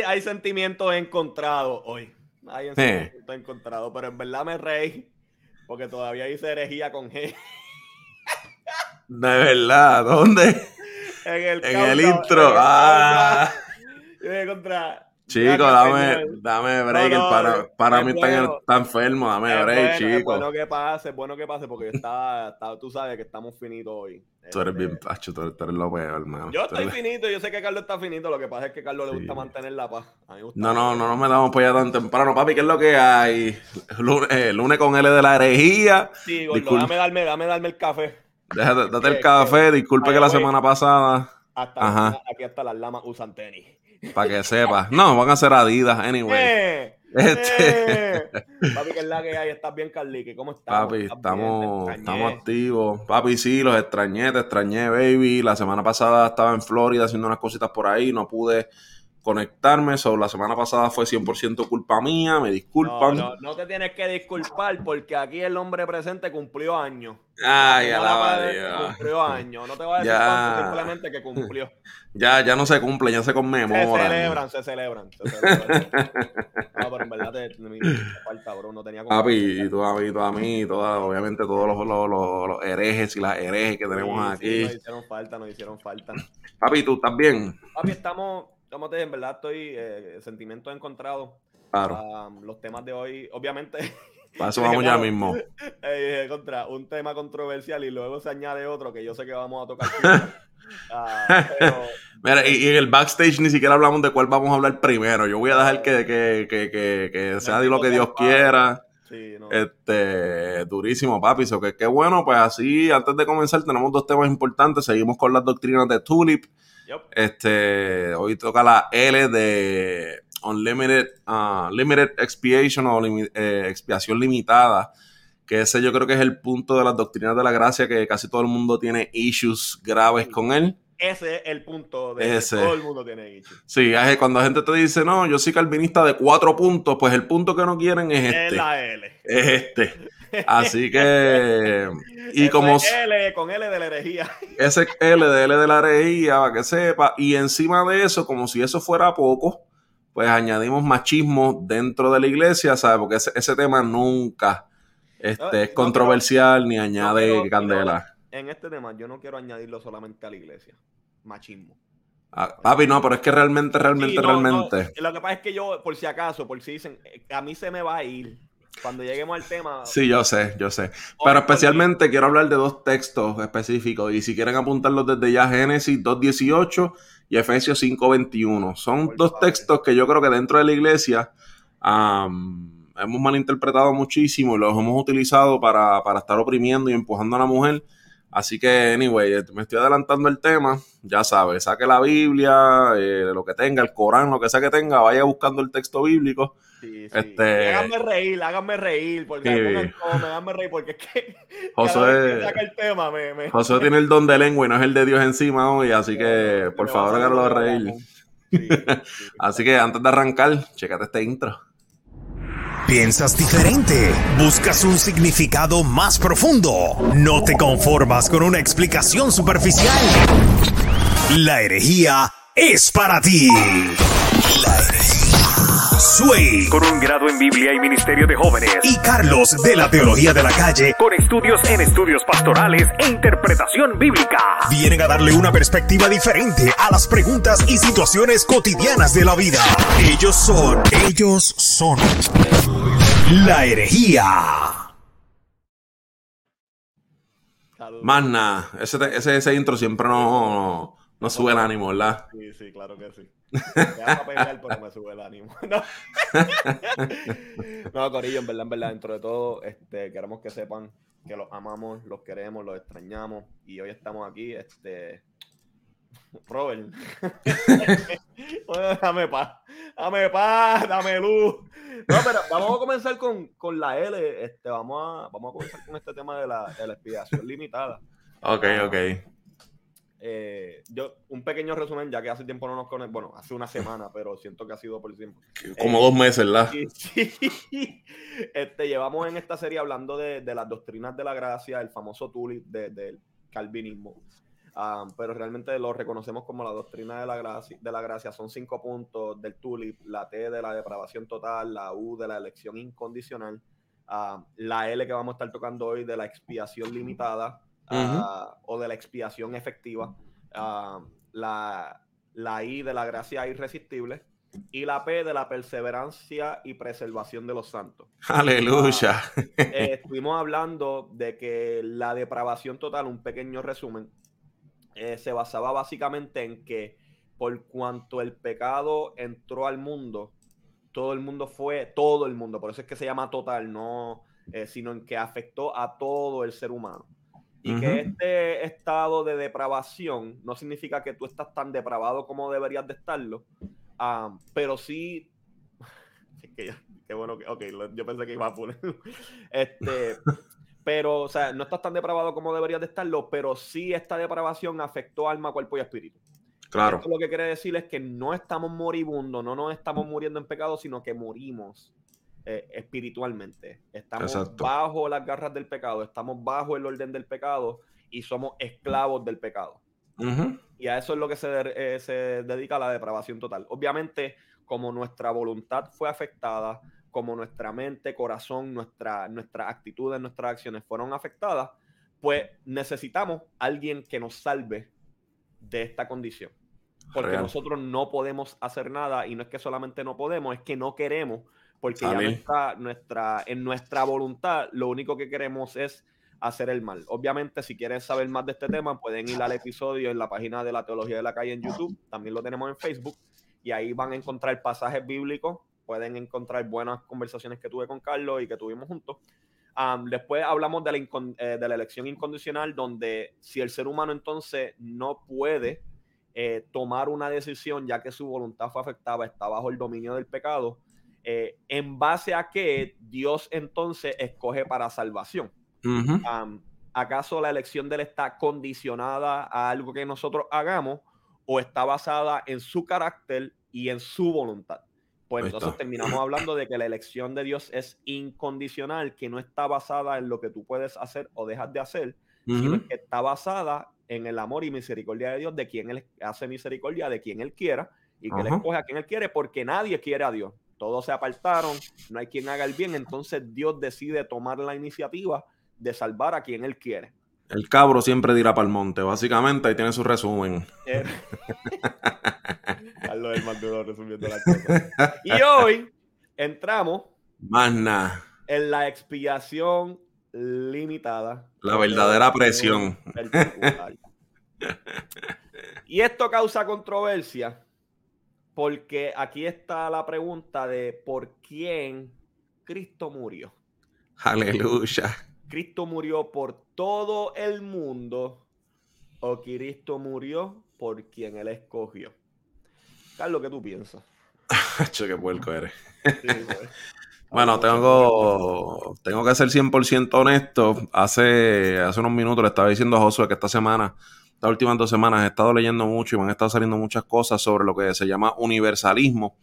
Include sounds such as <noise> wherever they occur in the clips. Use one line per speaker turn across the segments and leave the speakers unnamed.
hay, hay sentimientos encontrados hoy. Hay sentimientos encontrados, pero en verdad me reí porque todavía hice herejía con G.
De verdad, ¿dónde?
En el,
en el intro. ah.
contra
Chico, dame, dame break. para para mí está, enfermo, dame break, chico. Es
bueno que pase, es bueno que pase, porque está, tú sabes que estamos finitos hoy.
Tú eres bien este, pacho, tú eres, lo peor, hermano.
Yo estoy finito, yo sé que Carlos está finito, lo que pasa es que a Carlos le gusta mantener la paz.
no, no, no, no me damos por allá tan temprano, papi, ¿qué es lo que hay? Lunes, eh, lunes con L de la herejía.
Sí, gordo, dame darme, dame darme el café.
Déjate, date el café, disculpe que la semana pasada...
Hasta Ajá. aquí hasta las lamas usan tenis.
Para que sepas. No, van a ser Adidas, anyway. Eh,
este... Eh. Papi, que es la que hay, estás bien, Carlique. ¿Cómo estás?
Papi, estamos, estamos activos. Papi, sí, los extrañé, te extrañé, baby. La semana pasada estaba en Florida haciendo unas cositas por ahí, no pude conectarme. So, la semana pasada fue 100% culpa mía, me disculpan.
No, no, te tienes que disculpar porque aquí el hombre presente cumplió años.
Ay, alaba
Dios. Cumplió años. No te voy a decir ya. simplemente que cumplió.
Ya, ya no se cumple, ya se conmemora.
Se celebran, se celebran. Se celebran. no, pero en verdad te, me, falta, bro. No tenía
como. Papi, y tú a mí, tú a mí, toda, obviamente todos los, los, los, herejes y las herejes que tenemos aquí. Sí,
nos hicieron falta, nos hicieron falta.
Papi, ¿tú estás bien?
Papi, estamos como te en verdad estoy eh, sentimientos encontrados.
Claro.
los temas de hoy, obviamente. <laughs>
Para eso vamos ya mismo. <laughs>
Eh, contra un tema controversial y luego se añade otro que yo sé que vamos a tocar. <laughs>
Ah, Mira, y, en el backstage ni siquiera hablamos de cuál vamos a hablar primero. Yo voy a dejar que, que, que, que, sea de lo que Dios quiera.
Sí, no.
Este, durísimo, papi. So que qué bueno, pues así, antes de comenzar, tenemos dos temas importantes. Seguimos con las doctrinas de Tulip. Este, hoy toca la L de Unlimited uh, Limited Expiation o eh, expiación limitada. Que ese yo creo que es el punto de las doctrinas de la gracia que casi todo el mundo tiene issues graves con él.
Ese es el punto de todo el mundo tiene issues.
Sí, cuando la gente te dice, no, yo soy calvinista de cuatro puntos, pues el punto que no quieren es este.
Es la L.
Es este. Así que. Y como.
L con L de la herejía.
Ese L de L de la herejía, para que sepa. Y encima de eso, como si eso fuera poco, pues añadimos machismo dentro de la iglesia, ¿sabes? Porque ese, tema nunca este, es controversial ni añade candela.
en este tema, yo no quiero añadirlo solamente a la iglesia. Machismo.
Ah, papi, no, pero es que realmente, realmente, realmente.
Lo que pasa es que yo, por si acaso, por si dicen, eh, a mí se me va a ir cuando lleguemos al tema.
Sí, yo sé, yo sé. Pero especialmente quiero hablar de dos textos específicos. Y si quieren apuntarlos desde ya, Génesis 2.18 y Efesios 5.21. Son dos textos que yo creo que dentro de la iglesia hemos malinterpretado muchísimo y los hemos utilizado para, para estar oprimiendo y empujando a la mujer Así que, anyway, me estoy adelantando el tema. Ya sabes, saque la Biblia, eh, lo que tenga, el Corán, lo que sea que tenga, vaya buscando el texto bíblico.
Sí, sí. Este... Háganme reír, háganme reír, porque sí. háganme reír, porque es que <laughs>
José,
saca el tema, me, me...
José <laughs> tiene el don de lengua y no es el de Dios encima hoy, así que por favor háganlo reír. <laughs> así que antes de arrancar, checate este intro.
Piensas diferente, buscas un significado más profundo, no te conformas con una explicación superficial. La herejía es para ti. La herejía. Sway. Con un grado en Biblia y Ministerio de Jóvenes. Y Carlos de la Teología de la Calle. Con estudios en estudios pastorales e interpretación bíblica. Vienen a darle una perspectiva diferente a las preguntas y situaciones cotidianas de la vida. Ellos son, ellos son la herejía.
Más nada, ese, ese, ese, intro siempre no, no, sube el ánimo, ¿verdad?
Sí, sí, claro que sí. <laughs> Me a pelear, pero me sube el ánimo. <laughs> No. <laughs> no, Corillo, en verdad, en verdad, dentro de todo, este, queremos que sepan que los amamos, los queremos, los extrañamos. Y hoy estamos aquí, este, Robert. dame paz, dame paz, dame luz. No, pero vamos a comenzar con, con la L. Este, vamos, a, vamos a comenzar con este tema de la, de la expiación limitada.
Ok, ok.
Eh, yo, un pequeño resumen, ya que hace tiempo no nos conectamos, bueno, hace una semana, <laughs> pero siento que ha sido por tiempo.
Como dos meses, ¿verdad? <laughs>
Sí, Este, llevamos en esta serie hablando de, de, las doctrinas de la gracia, el famoso tulip del calvinismo. ah, pero realmente lo reconocemos como la doctrina de la, gracia, de la gracia. Son cinco puntos del tulip, la T de la depravación total, la U de la elección incondicional, ah, la L que vamos a estar tocando hoy de la expiación limitada o de la expiación efectiva, la, la I de la gracia irresistible, y la P de la perseverancia y preservación de los santos.
Aleluya.
Ah, <laughs> eh, estuvimos hablando de que la depravación total, un pequeño resumen, eh, se basaba básicamente en que por cuanto el pecado entró al mundo, todo el mundo fue, todo el mundo, por eso es que se llama total, no, eh, sino en que afectó a todo el ser humano. Y que este estado de depravación no significa que tú estás tan depravado como deberías de estarlo, pero sí. <laughs> qué bueno que. Ok, yo pensé que iba a poner. <laughs> este. <laughs> Pero, o sea, no estás tan depravado como deberías de estarlo, pero sí esta depravación afectó alma, cuerpo y espíritu.
Claro.
Esto lo que quiere decir es que no estamos moribundos, no nos estamos muriendo en pecado, sino que morimos eh, espiritualmente. Estamos bajo las garras del pecado, estamos bajo el orden del pecado y somos esclavos del pecado. Y a eso es lo que se, eh, se, dedica la depravación total. Obviamente, como nuestra voluntad fue afectada, como nuestra mente, corazón, nuestra, nuestras actitudes, nuestras acciones fueron afectadas, pues necesitamos alguien que nos salve de esta condición. Porque nosotros no podemos hacer nada y no es que solamente no podemos, es que no queremos, porque ya nuestra, nuestra, en nuestra voluntad lo único que queremos es hacer el mal. Obviamente, si quieren saber más de este tema, pueden ir al episodio en la página de la Teología de la Calle en YouTube, también lo tenemos en Facebook, y ahí van a encontrar pasajes bíblicos, pueden encontrar buenas conversaciones que tuve con Carlos y que tuvimos juntos. después hablamos de la, eh, de la, elección incondicional, donde si el ser humano entonces no puede eh, tomar una decisión, ya que su voluntad fue afectada, está bajo el dominio del pecado, eh, en base a que Dios entonces escoge para salvación. ¿Acaso la elección de él está condicionada a algo que nosotros hagamos o está basada en su carácter y en su voluntad? Pues entonces terminamos hablando de que la elección de Dios es incondicional, que no está basada en lo que tú puedes hacer o dejas de hacer, sino que está basada en el amor y misericordia de Dios, de quien Él hace misericordia, de quien Él quiera, y que Él escoge a quien Él quiere, porque nadie quiere a Dios. Todos se apartaron, no hay quien haga el bien, entonces Dios decide tomar la iniciativa de salvar a quien él quiere.
El cabro siempre dirá para el monte, básicamente ahí tiene su resumen.
Eh. <laughs> Carlos es más duro resumiendo la cosa. <laughs> Y hoy entramos
más nada.
en la expiación limitada.
La verdadera presión. <laughs>
y esto causa controversia porque aquí está la pregunta de por quién Cristo murió.
Aleluya.
Cristo murió por todo el mundo o Cristo murió por quien él escogió. Carlos, ¿qué tú piensas?
che, qué puerco eres. <laughs> bueno, tengo, tengo que ser 100% honesto. Hace, hace unos minutos le estaba diciendo a Josué que esta semana, estas últimas dos semanas, he estado leyendo mucho y me han estado saliendo muchas cosas sobre lo que se llama universalismo.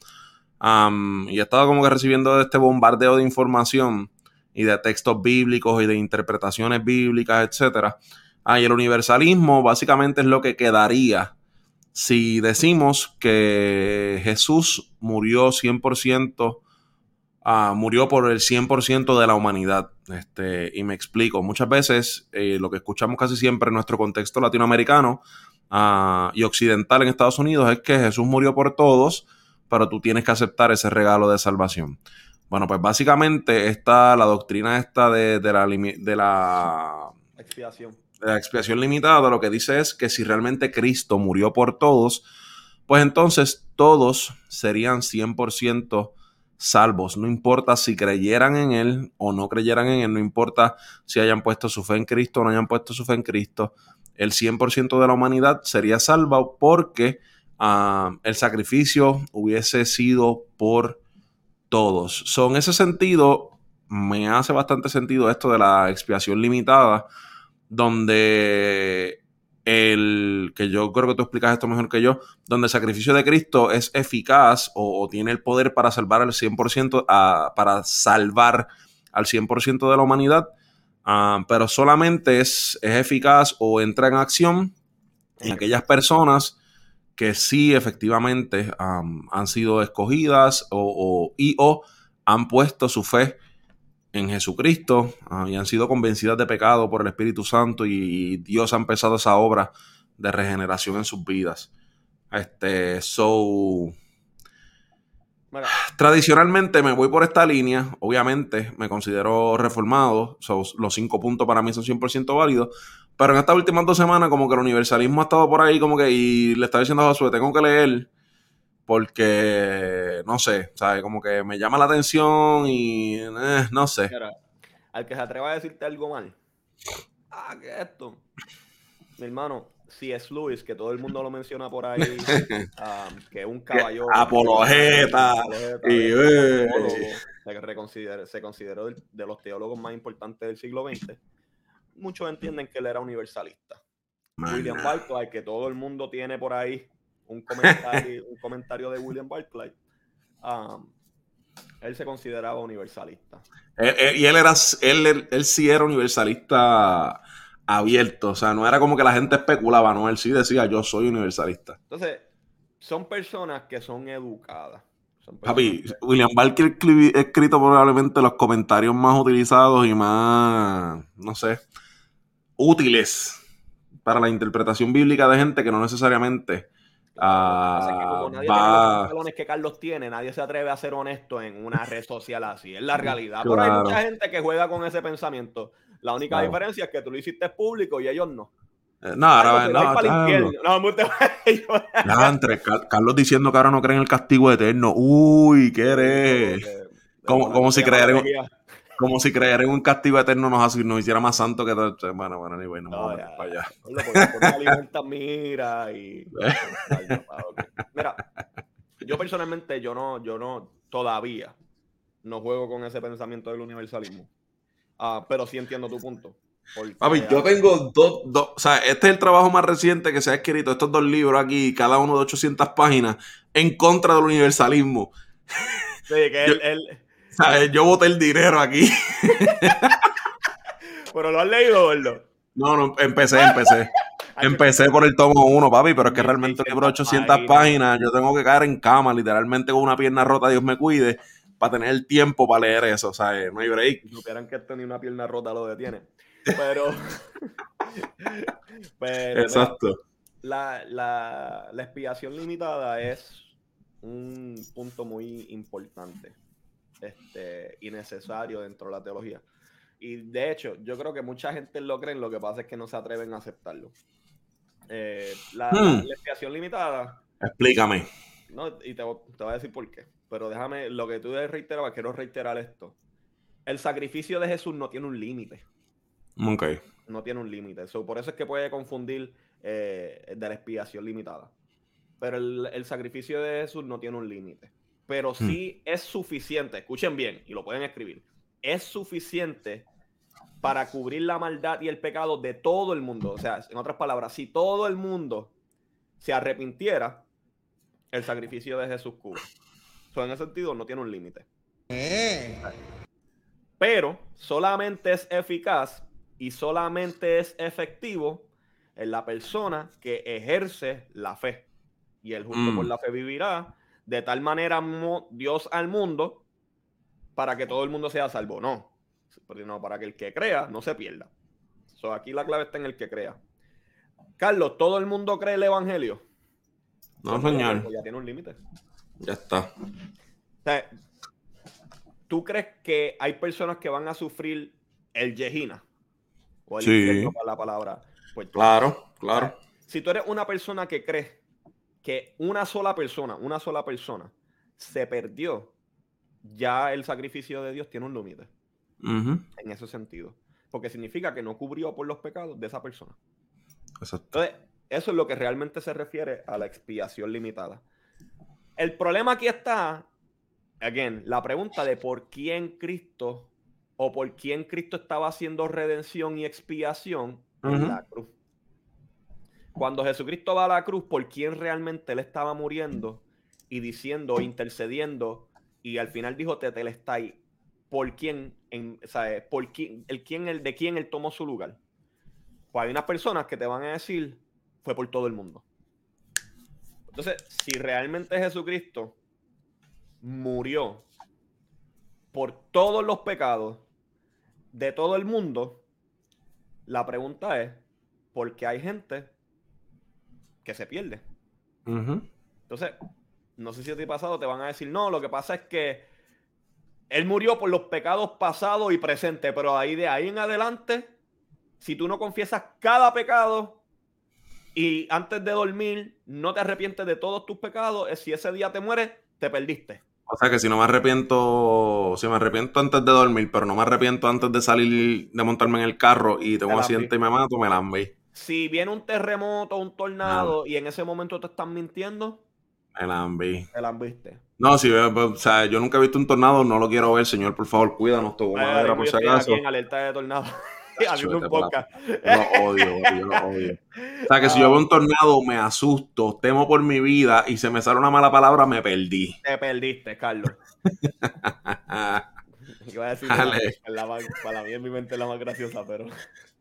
y he estado como que recibiendo este bombardeo de información y de textos bíblicos y de interpretaciones bíblicas, etcétera. Ah, y el universalismo básicamente es lo que quedaría si decimos que Jesús murió 100%, ah, murió por el 100% de la humanidad. Este, y me explico, muchas veces eh, lo que escuchamos casi siempre en nuestro contexto latinoamericano ah, y occidental en Estados Unidos es que Jesús murió por todos, pero tú tienes que aceptar ese regalo de salvación. Bueno, pues básicamente está la doctrina esta de, la, de la
expiación.
De la expiación limitada, lo que dice es que si realmente Cristo murió por todos, pues entonces todos serían 100% salvos. No importa si creyeran en Él o no creyeran en Él, no importa si hayan puesto su fe en Cristo o no hayan puesto su fe en Cristo, el 100% de la humanidad sería salvo porque ah, el sacrificio hubiese sido por todos. son en ese sentido, me hace bastante sentido esto de la expiación limitada, donde el que yo creo que tú explicas esto mejor que yo, donde el sacrificio de Cristo es eficaz o, tiene el poder para salvar al 100%, para salvar al 100% de la humanidad, ah, pero solamente es, es eficaz o entra en acción en aquellas personas que sí efectivamente han sido escogidas o, y o han puesto su fe en Jesucristo ah, y han sido convencidas de pecado por el Espíritu Santo y, Dios ha empezado esa obra de regeneración en sus vidas. Este, so, Tradicionalmente me voy por esta línea, obviamente me considero reformado, los cinco puntos para mí son 100% válidos, pero en estas últimas dos semanas como que el universalismo ha estado por ahí como que y le estaba diciendo a Josué, tengo que leer porque, no sé, ¿sabes? Como que me llama la atención y eh, no sé.
al que se atreva a decirte algo mal, ah, ¿qué es esto? Mi hermano, si es Luis, que todo el mundo lo menciona por ahí, um, <laughs> que es un caballo.
Apologeta. y,
se, se consideró de los teólogos más importantes del siglo XX. Muchos entienden que él era universalista. William Barclay, que todo el mundo tiene por ahí un comentario, un comentario de William Barclay. Um, él se consideraba universalista.
y él era, él, él, sí era universalista abierto, o sea, no era como que la gente especulaba, no, él sí decía, yo soy universalista.
Entonces, son personas que son educadas.
Papi, William Barker ha escrito probablemente los comentarios más utilizados y más, no sé, útiles para la interpretación bíblica de gente que no necesariamente
Nadie va... los que Carlos tiene, nadie se atreve a ser honesto en una red social así. Es la realidad. Pero hay mucha gente que juega con ese pensamiento. La única diferencia es que tú lo hiciste público y ellos no.
Eh, no, ahora no, no, no, entre Carlos diciendo que ahora no creen en el castigo eterno. Uy, ¿qué eres? Como, como si creer en, como si creer en un castigo eterno nos, nos hiciera más santo que todo. Bueno, bueno, anyway, no, no ya, para
allá. <laughs> mira y. <laughs> Mira, yo personalmente, yo no, yo no, todavía no juego con ese pensamiento del universalismo. Ah, pero sí entiendo tu punto.
Papi, yo tengo dos, dos, o sea, este es el trabajo más reciente que se ha escrito, estos dos libros aquí, cada uno de 800 páginas, en contra del universalismo.
Sí, que <laughs>
yo boté el dinero aquí.
¿Pero lo has leído, gordo?
No, no, empecé, empecé. <laughs> Empecé por el tomo uno, papi, pero es que realmente el libro 800 páginas, yo tengo que caer en cama, literalmente con una pierna rota, Dios me cuide, para tener el tiempo para leer eso, sea, no hay break.
No quieran que esto ni una pierna rota lo detiene. Pero. <laughs> pero
Exacto.
la, la, la expiación limitada es un punto muy importante este, innecesario dentro de la teología. Y de hecho, yo creo que mucha gente lo cree, lo que pasa es que no se atreven a aceptarlo. Eh, la, hmm. expiación limitada.
Explícame.
No, y te, voy a decir por qué. Pero déjame, lo que tú reiterabas, quiero reiterar esto. El sacrificio de Jesús no tiene un límite.
Ok.
No tiene un límite. por eso es que puede confundir eh, de la expiación limitada. Pero el, el sacrificio de Jesús no tiene un límite pero hmm. sí es suficiente, escuchen bien y lo pueden escribir, es suficiente para cubrir la maldad y el pecado de todo el mundo. O sea, en otras palabras, si todo el mundo se arrepintiera, el sacrificio de Jesús cubre. So, en ese sentido, no tiene un límite. Eh. Pero solamente es eficaz y solamente es efectivo en la persona que ejerce la fe. Y el justo por hmm. la fe vivirá de tal manera Dios al mundo para que todo el mundo sea salvo. No, no para que el que crea no se pierda. So, aquí la clave está en el que crea. Carlos, ¿todo el mundo cree el Evangelio?
No, señor.
ya tiene un límite.
Ya está.
¿Tú crees que hay personas que van a sufrir el Yehina?
O el sí.
la palabra.
Pues, claro, claro.
Si tú eres una persona que cree que una sola persona, una sola persona se perdió, ya el sacrificio de Dios tiene un límite. En ese sentido. Porque significa que no cubrió por los pecados de esa persona. Entonces, eso es lo que realmente se refiere a la expiación limitada. El problema aquí está, again, la pregunta de por quién Cristo o por quién Cristo estaba haciendo redención y expiación en la cruz. Cuando Jesucristo va a la cruz, ¿por quién realmente él estaba muriendo y diciendo, intercediendo? Y al final dijo Tetelestai, ¿por quién? En, ¿Por quién, el, quién, el, ¿De quién él tomó su lugar? Pues hay unas personas que te van a decir, fue por todo el mundo. Entonces, si realmente Jesucristo murió por todos los pecados de todo el mundo, la pregunta es, ¿por qué hay gente que se pierde? Entonces, no sé si a ti pasado te van a decir, no, lo que pasa es que él murió por los pecados pasados y presentes, pero ahí de ahí en adelante, si tú no confiesas cada pecado y antes de dormir no te arrepientes de todos tus pecados, si ese día te mueres, te perdiste.
O sea que si no me arrepiento, si me arrepiento antes de dormir, pero no me arrepiento antes de salir, de montarme en el carro y tengo un accidente y me mato, me la
Si viene un terremoto, un tornado y en ese momento te están mintiendo,
el ambi.
El ambiste.
No, si o sea, yo nunca he visto un tornado, no lo quiero ver, señor, por favor, cuídanos, tu
madera, por si acaso. En alerta de tornado. <laughs> Haciendo un podcast.
Yo lo odio, <laughs> yo lo odio. O sea, que si yo veo un tornado, me asusto, temo por mi vida y se me sale una mala palabra, me perdí. <laughs>
Te perdiste, Carlos. Iba a decir la, para mí en mi mente es la más graciosa, pero.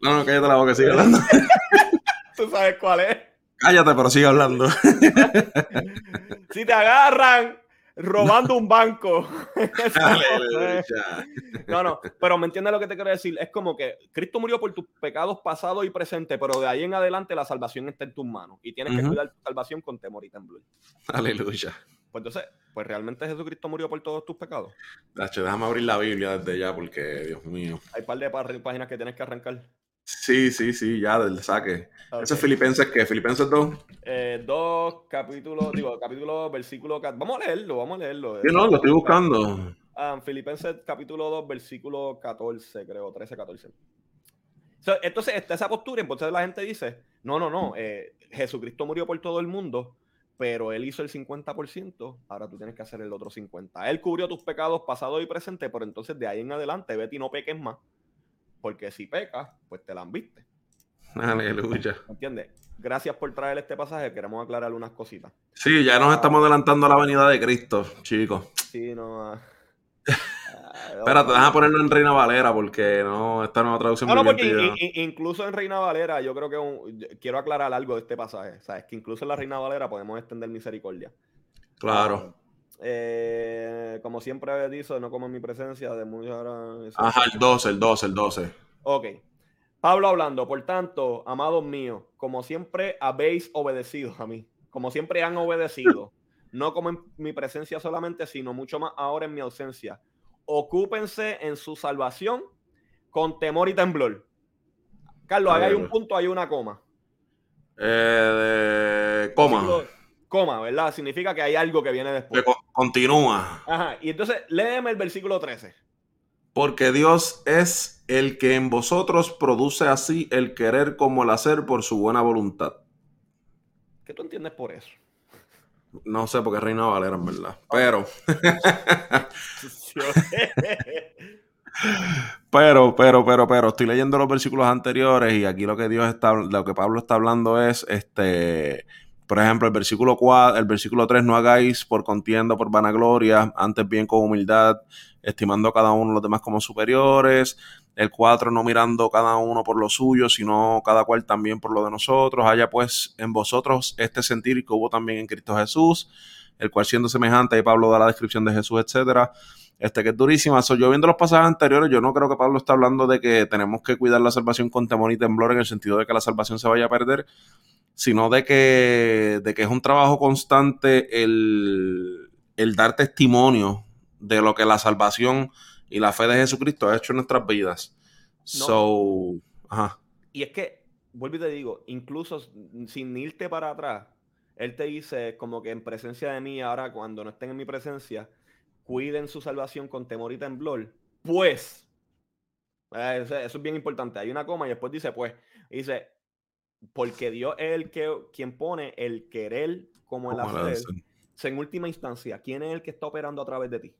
No, no, cállate la boca, sigue hablando. <laughs>
Tú sabes cuál es.
Cállate, pero sigue hablando. <laughs>
si te agarran robando un banco. <laughs> no, no, pero me entiendes lo que te quiero decir. Es como que Cristo murió por tus pecados pasados y presentes, pero de ahí en adelante la salvación está en tus manos y tienes que cuidar tu salvación con temor y temblor.
Aleluya.
Pues entonces, pues realmente Jesucristo murió por todos tus pecados.
déjame abrir la Biblia desde ya porque, Dios mío.
Hay un par de páginas que tienes que arrancar.
Sí, sí, sí, ya del saque. ¿Ese es Filipenses qué? ¿Filipenses 2?
Eh, 2, capítulo, digo, capítulo, versículo. Vamos a leerlo, vamos a leerlo.
Sí, no, lo estoy buscando.
Ah, Filipenses capítulo 2, versículo 14, creo, 13, 14. entonces, está esa postura, entonces la gente dice: No, no, no, eh, Jesucristo murió por todo el mundo, pero él hizo el 50%, ahora tú tienes que hacer el otro 50%. Él cubrió tus pecados pasados y presentes, pero entonces de ahí en adelante, vete y no peques más porque si pecas, pues te la han viste.
Aleluya.
¿Entiendes? Gracias por traer este pasaje. Queremos aclarar unas cositas.
Sí, ya nos estamos adelantando a la venida de Cristo, chicos.
Sí, no. Ah. <laughs>
Espérate, déjame ponerlo en Reina Valera porque no, esta nueva traducción.
No, no, porque incluso en Reina Valera, yo creo que quiero aclarar algo de este pasaje. Sabes que incluso en la Reina Valera podemos extender misericordia.
Claro.
Eh, como siempre dicho, no como en mi presencia, de muchas
Ajá, el 12, el 12, el 12.
Ok. Pablo hablando, por tanto, amados míos, como siempre habéis obedecido a mí, como siempre han obedecido, <laughs> no como en mi presencia solamente, sino mucho más ahora en mi ausencia. Ocúpense en su salvación con temor y temblor. Carlos, ahí hay un punto, hay una coma.
Eh, coma
coma, ¿verdad? Significa que hay algo que viene después.
continúa.
Ajá, y entonces léeme el versículo 13.
Porque Dios es el que en vosotros produce así el querer como el hacer por su buena voluntad.
¿Qué tú entiendes por eso?
No sé, porque Reina Valera, en verdad. Pero. <laughs> pero, pero, pero, pero, estoy leyendo los versículos anteriores y aquí lo que Dios está, lo que Pablo está hablando es, este, por ejemplo, el versículo 4, el versículo 3, no hagáis por contienda, por vanagloria, antes bien con humildad, estimando a cada uno los demás como superiores. El 4, no mirando cada uno por lo suyo, sino cada cual también por lo de nosotros. Haya pues en vosotros este sentir que hubo también en Cristo Jesús, el cual siendo semejante, y Pablo da la descripción de Jesús, etcétera. Este que es durísima. yo viendo los pasajes anteriores, yo no creo que Pablo está hablando de que tenemos que cuidar la salvación con temor y temblor en el sentido de que la salvación se vaya a perder, sino de que, de que es un trabajo constante el, dar testimonio de lo que la salvación y la fe de Jesucristo ha hecho en nuestras vidas. So,
Y es que, vuelvo y te digo, incluso sin irte para atrás, él te dice como que en presencia de mí, ahora cuando no estén en mi presencia, cuiden su salvación con temor y temblor. Pues, eh, eso, es bien importante. Hay una coma y después dice, pues, dice, porque Dios es el que quien pone el querer como el hacer. En última instancia, ¿quién es el que está operando a través de ti?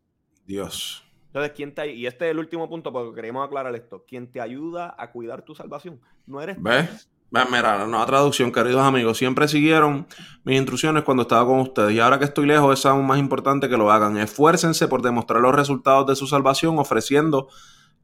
Dios.
Entonces, ¿quién te y este es el último punto porque queremos aclarar esto, ¿quién te ayuda a cuidar tu salvación? No eres
¿Ves? Mira, la nueva traducción, queridos amigos, siempre siguieron mis instrucciones cuando estaba con ustedes y ahora que estoy lejos es aún más importante que lo hagan. Esfuércense por demostrar los resultados de su salvación ofreciendo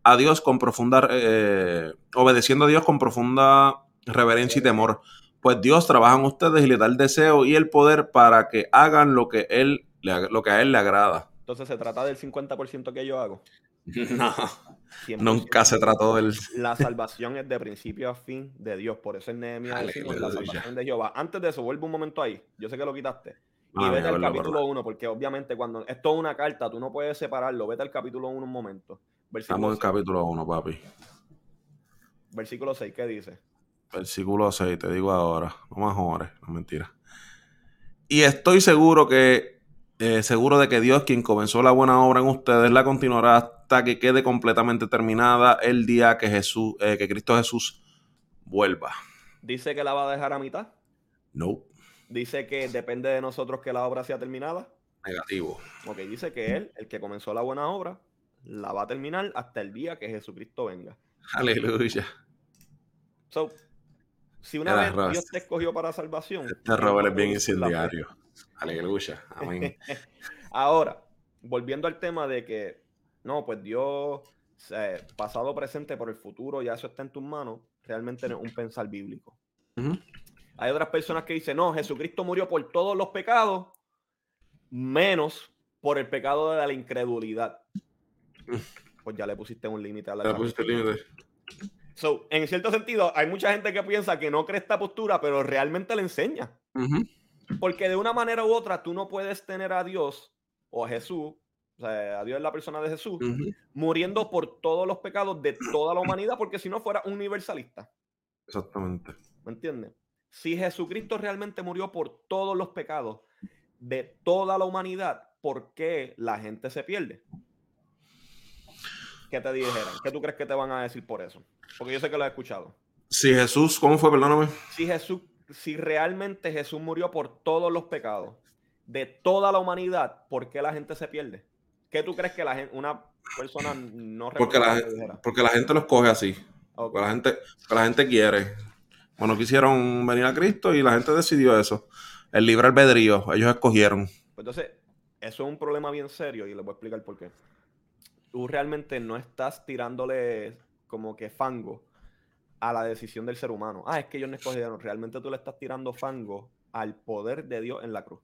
a Dios con profunda, eh, obedeciendo a Dios con profunda reverencia y temor, pues Dios trabaja en ustedes y le da el deseo y el poder para que hagan lo que él lo que a él le agrada.
Entonces se trata del 50% que yo hago. <laughs>
No, nunca se trató del...
La salvación es de principio a fin de Dios, por eso es Nehemías la salvación de Jehová. Antes de eso, vuelve un momento ahí, yo sé que lo quitaste. Y vete al capítulo 1, porque obviamente cuando esto es una carta, tú no puedes separarlo. Vete al capítulo 1 un momento.
Estamos en el capítulo 1, papi.
Versículo 6, ¿qué dice?
Versículo 6, te digo ahora. No más no mentira. Y estoy seguro que eh, seguro de que Dios, quien comenzó la buena obra en ustedes, la continuará hasta que quede completamente terminada el día que Jesús, eh, que Cristo Jesús vuelva.
¿Dice que la va a dejar a mitad?
No.
¿Dice que depende de nosotros que la obra sea terminada?
Negativo.
Ok, dice que Él, el que comenzó la buena obra, la va a terminar hasta el día que Jesucristo venga.
Aleluya.
So, si una vez Dios te escogió para salvación.
Este Robert es bien incendiario. Aleluya. Amén. <laughs>
Ahora, volviendo al tema de que, no, pues Dios, pasado, presente, por el futuro, ya eso está en tus manos, realmente no es un pensar bíblico. Hay otras personas que dicen, no, Jesucristo murió por todos los pecados, menos por el pecado de la incredulidad. Pues ya le pusiste un límite a la.
Le pusiste límite.
So, en cierto sentido, hay mucha gente que piensa que no cree esta postura, pero realmente le enseña. Porque de una manera u otra tú no puedes tener a Dios o a Jesús, o sea, a Dios es la persona de Jesús, muriendo por todos los pecados de toda la humanidad, porque si no fuera universalista.
Exactamente.
¿Me entiendes? Si Jesucristo realmente murió por todos los pecados de toda la humanidad, ¿por qué la gente se pierde? ¿Qué te dijeran? ¿Qué tú crees que te van a decir por eso? Porque yo sé que lo he escuchado.
Si Jesús, ¿cómo fue? Perdóname.
Si Jesús si realmente Jesús murió por todos los pecados de toda la humanidad, ¿por qué la gente se pierde? ¿Qué tú crees que la gente, una persona no
porque la, porque la gente los coge así. Porque, la gente, la gente quiere. Bueno, quisieron venir a Cristo y la gente decidió eso. El libre albedrío, ellos escogieron.
Pues entonces, eso es un problema bien serio y les voy a explicar por qué. Tú realmente no estás tirándole como que fango a la decisión del ser humano. Ah, es que ellos no escogieron. Realmente tú le estás tirando fango al poder de Dios en la cruz.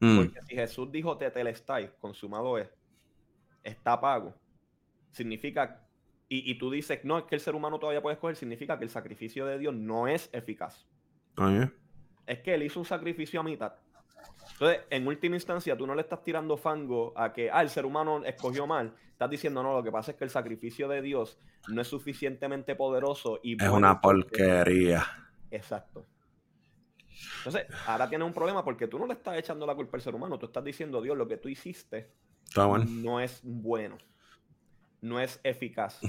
Mm. Porque si Jesús dijo te telestai, consumado es, está pago, significa, y, tú dices, no, es que el ser humano todavía puede escoger, significa que el sacrificio de Dios no es eficaz.
Ah,
es que él hizo un sacrificio a mitad. Entonces, en última instancia, tú no le estás tirando fango a que, ah, el ser humano escogió mal. Estás diciendo, no, lo que pasa es que el sacrificio de Dios no es suficientemente poderoso y...
Es una porquería.
Exacto. Entonces, ahora tienes un problema porque tú no le estás echando la culpa al ser humano. Tú estás diciendo, Dios, lo que tú hiciste no es bueno. No es eficaz.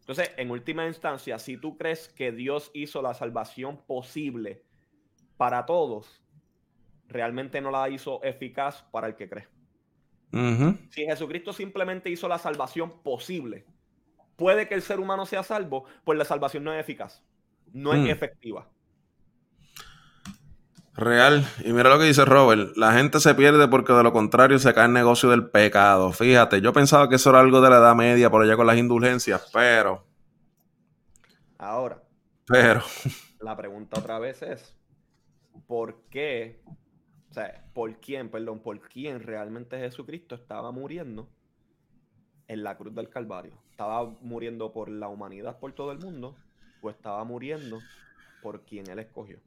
Entonces, en última instancia, si tú crees que Dios hizo la salvación posible para todos, realmente no la hizo eficaz para el que cree. Si Jesucristo simplemente hizo la salvación posible, puede que el ser humano sea salvo, pues la salvación no es eficaz, no es mm. efectiva.
Real. Y mira lo que dice Robert. La gente se pierde porque de lo contrario se cae el negocio del pecado. Fíjate, yo pensaba que eso era algo de la edad media por allá con las indulgencias, pero...
Ahora.
Pero...
La pregunta otra vez es, ¿por qué o sea, ¿por quién, perdón, por quién realmente Jesucristo estaba muriendo en la cruz del Calvario? ¿Estaba muriendo por la humanidad, por todo el mundo? ¿O estaba muriendo por quien Él escogió?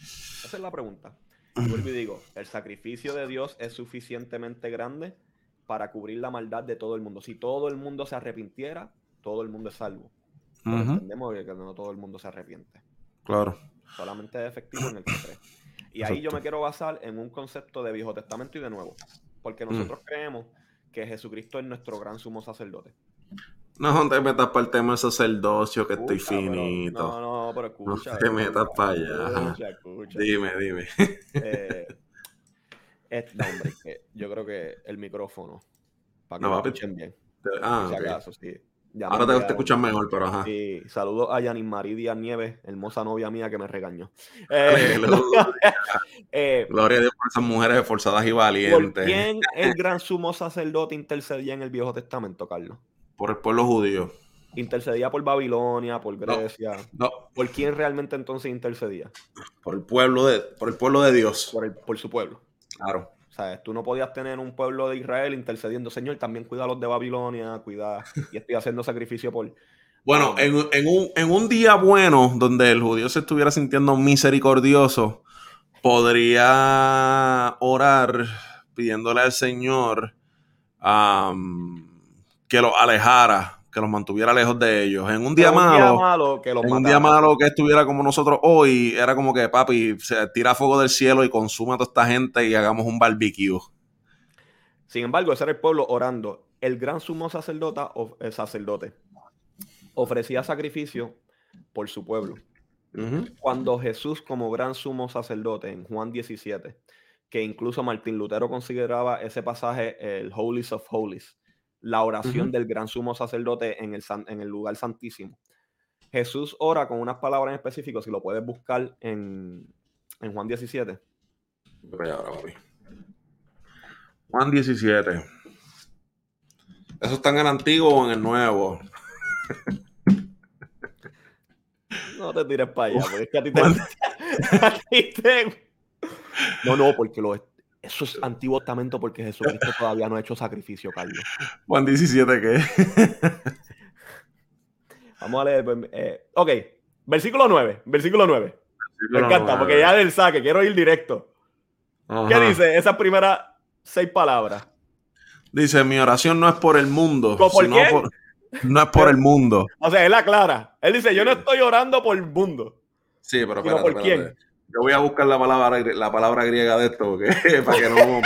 Esa es la pregunta. Y vuelvo y digo, el sacrificio de Dios es suficientemente grande para cubrir la maldad de todo el mundo. Si todo el mundo se arrepintiera, todo el mundo es salvo. entendemos que no todo el mundo se arrepiente.
Claro.
Solamente es efectivo en el que cree. Y ahí yo me quiero basar en un concepto de Viejo Testamento y de Nuevo. Porque mm. nosotros creemos que Jesucristo es nuestro gran sumo sacerdote.
No te metas para el tema del sacerdocio, que estoy finito.
no, no, pero escucha.
No te metas para allá. Escucha, Dime, dime.
Eh, este, hombre, yo creo que el micrófono, para que lo escuchen bien.
Ah, si acaso, sí. Ahora te, te escuchas mejor, pero ajá.
Sí, saludos a Yanin Marí Díaz Nieves, hermosa novia mía que me regañó. <laughs> <laughs>
Eh, Gloria a Dios por esas mujeres esforzadas y valientes. ¿Por
quién el gran sumo sacerdote intercedía en el Viejo Testamento, Carlos?
Por el pueblo judío.
intercedía por Babilonia, por Grecia. No, ¿Por quién realmente entonces intercedía?
Por el pueblo de, por el pueblo de Dios.
Por, el, por su pueblo.
Claro.
Tú no podías tener un pueblo de Israel intercediendo, Señor, también cuida a los de Babilonia, cuida, y estoy haciendo sacrificio por...
Bueno, en, en, un, en un día bueno, donde el judío se estuviera sintiendo misericordioso, podría orar pidiéndole al Señor que lo alejara, que los mantuviera lejos de ellos. En un día, malo, que en un día malo que estuviera como nosotros hoy, era como que papi se tira fuego del cielo y consuma a toda esta gente y hagamos un barbecue.
Sin embargo, ese era el pueblo orando. El gran sumo sacerdote, el sacerdote ofrecía sacrificio por su pueblo. Cuando Jesús, como gran sumo sacerdote, en Juan 17, que incluso Martín Lutero consideraba ese pasaje el Holies of Holies, la oración del gran sumo sacerdote en el, en el lugar santísimo. Jesús ora con unas palabras en específico, si lo puedes buscar en, en Juan 17.
Juan 17. ¿Eso está en el antiguo o en el nuevo? <laughs>
No te tires para allá, porque es que <laughs> a ti te. No, no, porque lo, eso es Antiguo Testamento porque Jesucristo todavía no ha hecho sacrificio, Carlos.
Juan 17, ¿qué? <laughs>
Vamos a leer. Pues, eh, ok, versículo 9. Versículo 9. Me encanta, porque ya del saque, quiero ir directo. ¿Qué dice esas primeras seis palabras?
Dice: Mi oración no es por el mundo. ¿Por sino Por, no es por el mundo.
O sea, él aclara. Él dice: Yo no estoy orando por el mundo.
Sí, pero espérate, ¿por quién? Yo voy a buscar la palabra, la palabra griega de esto, <laughs> para que no.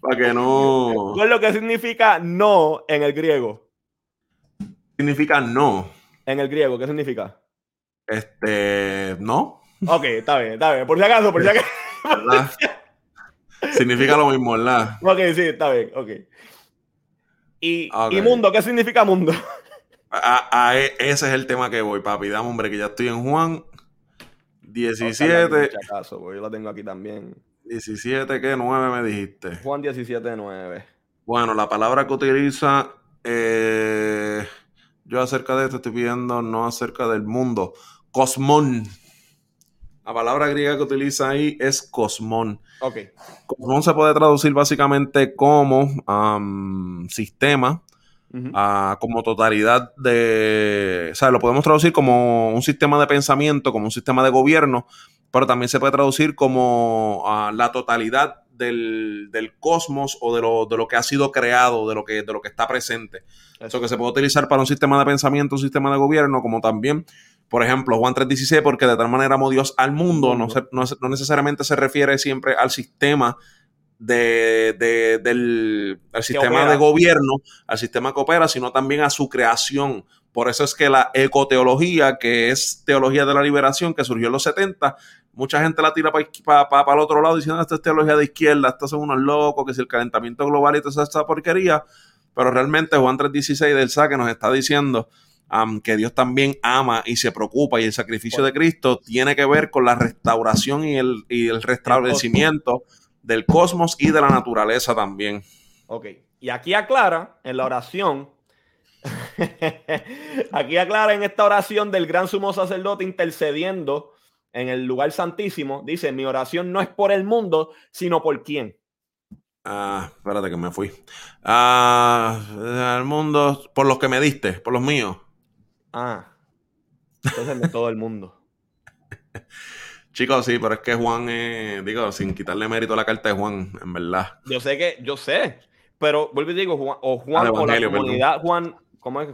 Para, que no.
¿Cuál es lo que significa no en el griego?
Significa no.
En el griego, ¿qué significa?
Este. No.
Ok, está bien, está bien. Por si acaso, por si acaso.
significa lo mismo, ¿verdad?
Ok, sí, está bien, ok. Y, y mundo, ¿qué significa mundo?
A, e, ese es el tema que voy, papi. Dame, hombre, que ya estoy en Juan 17.
Acaso, yo la tengo aquí también.
17, ¿qué? 9 me dijiste.
Juan 17, 9.
Bueno, la palabra que utiliza eh, yo acerca de esto estoy pidiendo no acerca del mundo. Cosmón. La palabra griega que utiliza ahí es cosmón.
Ok.
Cosmón se puede traducir básicamente como sistema como totalidad de, o sea, lo podemos traducir como un sistema de pensamiento, como un sistema de gobierno, pero también se puede traducir como la totalidad del, cosmos o de lo, de lo, que ha sido creado, de lo que, de lo que está presente. Eso. Que se puede utilizar para un sistema de pensamiento, un sistema de gobierno, como también, por ejemplo, Juan 3.16, porque de tal manera amó Dios al mundo, no, no necesariamente se refiere siempre al sistema de, del sistema de gobierno, al sistema que opera, sino también a su creación. Por eso es que la ecoteología, que es teología de la liberación, que surgió en los 70, mucha gente la tira para el otro lado diciendo esta es teología de izquierda, estos son unos locos, que es el calentamiento global y toda esta porquería. Pero realmente Juan 3.16 del saque nos está diciendo que Dios también ama y se preocupa y el sacrificio de Cristo tiene que ver con la restauración y el, y el restablecimiento del cosmos y de la naturaleza también.
Ok, y aquí aclara en la oración, <laughs> aquí aclara en esta oración del gran sumo sacerdote intercediendo en el lugar santísimo, dice, mi oración no es por el mundo, sino por quién.
Ah, espérate que me fui. Ah, el mundo, por los que me diste, por los míos.
Ah, entonces de todo el mundo. <laughs>
Chicos, sí, pero es que Juan, eh, digo, sin quitarle mérito a la carta de Juan, en verdad.
Yo sé que, yo sé, pero vuelvo y digo, Juan, o Juan o la comunidad, Juan, ¿cómo es,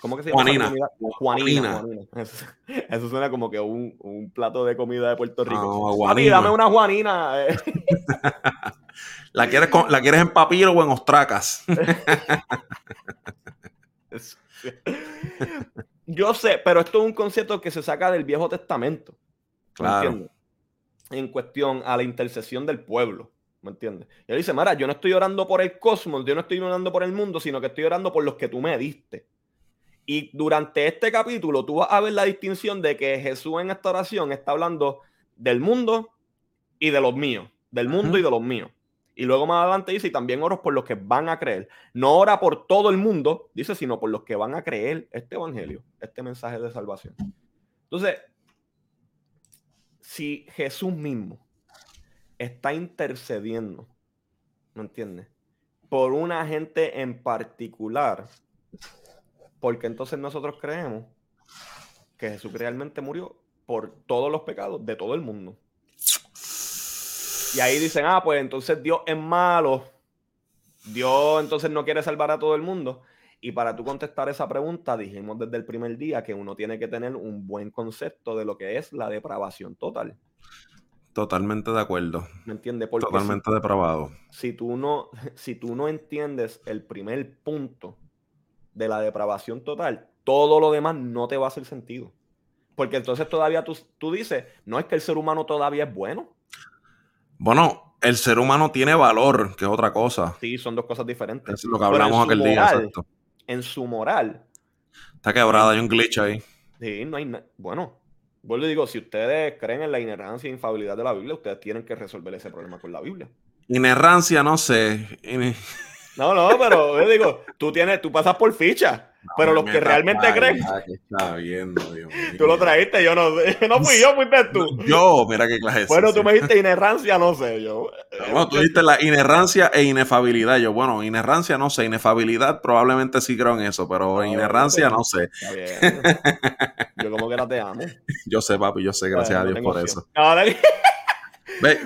cómo que se llama?
Juanina.
Juanina. Juanina. <laughs> Eso, suena como que un, un, plato de comida de Puerto Rico. No, dame una Juanina. Eh. <laughs>
¿La, quieres ¿La quieres en papiro o en ostracas? <laughs>
Yo sé, pero esto es un concepto que se saca del Viejo Testamento. Claro. En cuestión a la intercesión del pueblo. ¿Me entiendes? Y él dice, Mara, yo no estoy orando por el cosmos, yo no estoy orando por el mundo, sino que estoy orando por los que tú me diste. Y durante este capítulo tú vas a ver la distinción de que Jesús en esta oración está hablando del mundo y de los míos, del mundo y de los míos. Y luego más adelante dice, y también oro por los que van a creer. No ora por todo el mundo, dice, sino por los que van a creer este evangelio, este mensaje de salvación. Entonces, si Jesús mismo está intercediendo, ¿me entiendes? Por una gente en particular, porque entonces nosotros creemos que Jesús realmente murió por todos los pecados de todo el mundo. Y ahí dicen, ah, pues entonces Dios es malo. Dios entonces no quiere salvar a todo el mundo. Y para tú contestar esa pregunta, dijimos desde el primer día que uno tiene que tener un buen concepto de lo que es la depravación total.
Totalmente de acuerdo.
¿Me entiendes?
Totalmente depravado.
Si tú, no, <laughs> si tú no entiendes el primer punto de la depravación total, todo lo demás no te va a hacer sentido. Porque entonces todavía tú, tú dices, no es que el ser humano todavía es bueno.
Bueno, el ser humano tiene valor, que es otra cosa.
Sí, son dos cosas diferentes.
Es lo que hablamos aquel día, exacto.
En su moral.
Está quebrada, hay un glitch ahí.
Sí, no hay nada. Bueno, vuelvo y digo, si ustedes creen en la inerrancia e infabilidad de la Biblia, ustedes tienen que resolver ese problema con la Biblia.
Inerrancia, no sé.
No, no, pero yo digo, tú tienes, tú pasas por ficha. Pero los que realmente creen.
está viendo, Dios
Tú lo trajiste, yo no <laughs> sé. No fui yo, fuiste tú.
Yo, mira qué clase.
Bueno, tú me dijiste inerrancia, no sé. Yo. <laughs>
Bueno, tú dijiste la inerrancia e inefabilidad. Yo, bueno, inerrancia no sé. Inefabilidad probablemente sí creo en eso, pero inerrancia no sé. Está bien.
Yo como que no te amo. <laughs>
Yo sé, papi, yo sé, gracias a Dios por eso.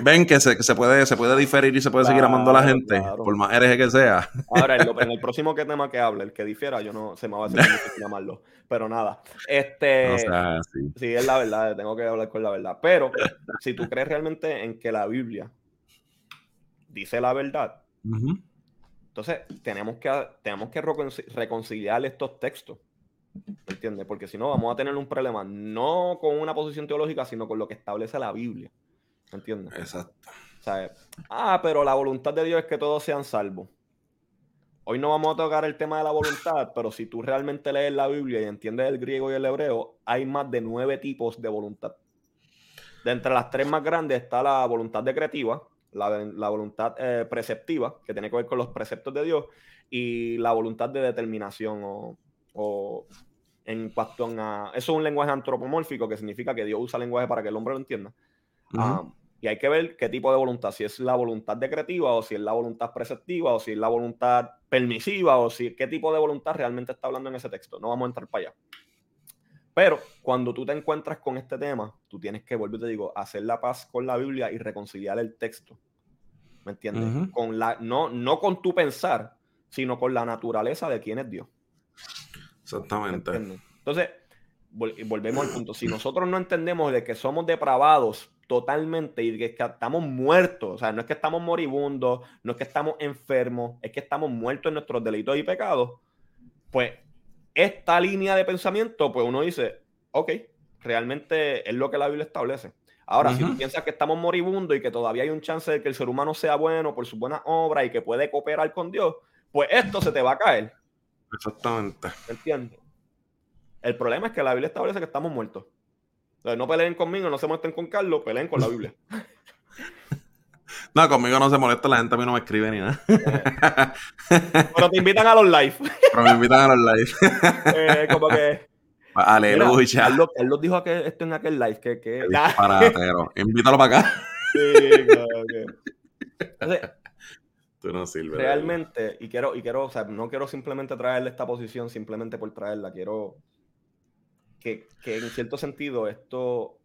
Ven, que, se, se, puede, se puede diferir y se puede seguir amando a la gente, por más hereje que sea.
Ahora, en, el <laughs> próximo que tema que hable, el que difiera, yo no se me va a hacer llamarlo. Pero nada. Este. <laughs> sí. es la verdad, tengo que hablar con la verdad. Pero si tú crees realmente en que la Biblia dice la verdad, entonces tenemos que, tenemos que reconciliar estos textos. ¿Me entiendes? Porque si no, vamos a tener un problema no con una posición teológica, sino con lo que establece la Biblia. ¿Entiendes?
Exacto.
ah, pero la voluntad de Dios es que todos sean salvos. Hoy no vamos a tocar el tema de la voluntad, <laughs> pero si tú realmente lees la Biblia y entiendes el griego y el hebreo, hay más de nueve tipos de voluntad. De entre las tres más grandes está la voluntad decretiva, la, voluntad eh, preceptiva, que tiene que ver con los preceptos de Dios, y la voluntad de determinación o, en cuanto a... Eso es un lenguaje antropomórfico que significa que Dios usa lenguaje para que el hombre lo entienda. Ah, y hay que ver qué tipo de voluntad, si es la voluntad decretiva o si es la voluntad preceptiva o si es la voluntad permisiva o si qué tipo de voluntad realmente está hablando en ese texto. No vamos a entrar para allá. Pero cuando tú te encuentras con este tema, tú tienes que, vuelvo y te digo, hacer la paz con la Biblia y reconciliar el texto. ¿Me entiendes? con la, no, no con tu pensar, sino con la naturaleza de quién es Dios.
Exactamente.
Entonces, volvemos al punto. Si nosotros no entendemos de que somos depravados totalmente y que estamos muertos. O sea, no es que estamos moribundos, no es que estamos enfermos, es que estamos muertos en nuestros delitos y pecados. Pues esta línea de pensamiento, pues uno dice, ok, realmente es lo que la Biblia establece. Ahora, si tú piensas que estamos moribundos y que todavía hay un chance de que el ser humano sea bueno por su buena obra y que puede cooperar con Dios, pues esto se te va a caer.
Exactamente.
¿Entiendes? El problema es que la Biblia establece que estamos muertos no peleen conmigo, no se molesten con Carlos, peleen con la Biblia. <laughs>
No, conmigo no se molesta, la gente a mí no me escribe ni nada. <laughs>
Pero te invitan a los live. <laughs>
Pero me invitan a los live.
Eh, como que.
Aleluya.
Carlos, Carlos dijo que esto en aquel live. Que, que...
Invítalo para acá. Sí,
claro, Tú no sirves. Realmente, y quiero, y quiero, o sea, no quiero simplemente traerle esta posición simplemente por traerla, quiero que, en cierto sentido esto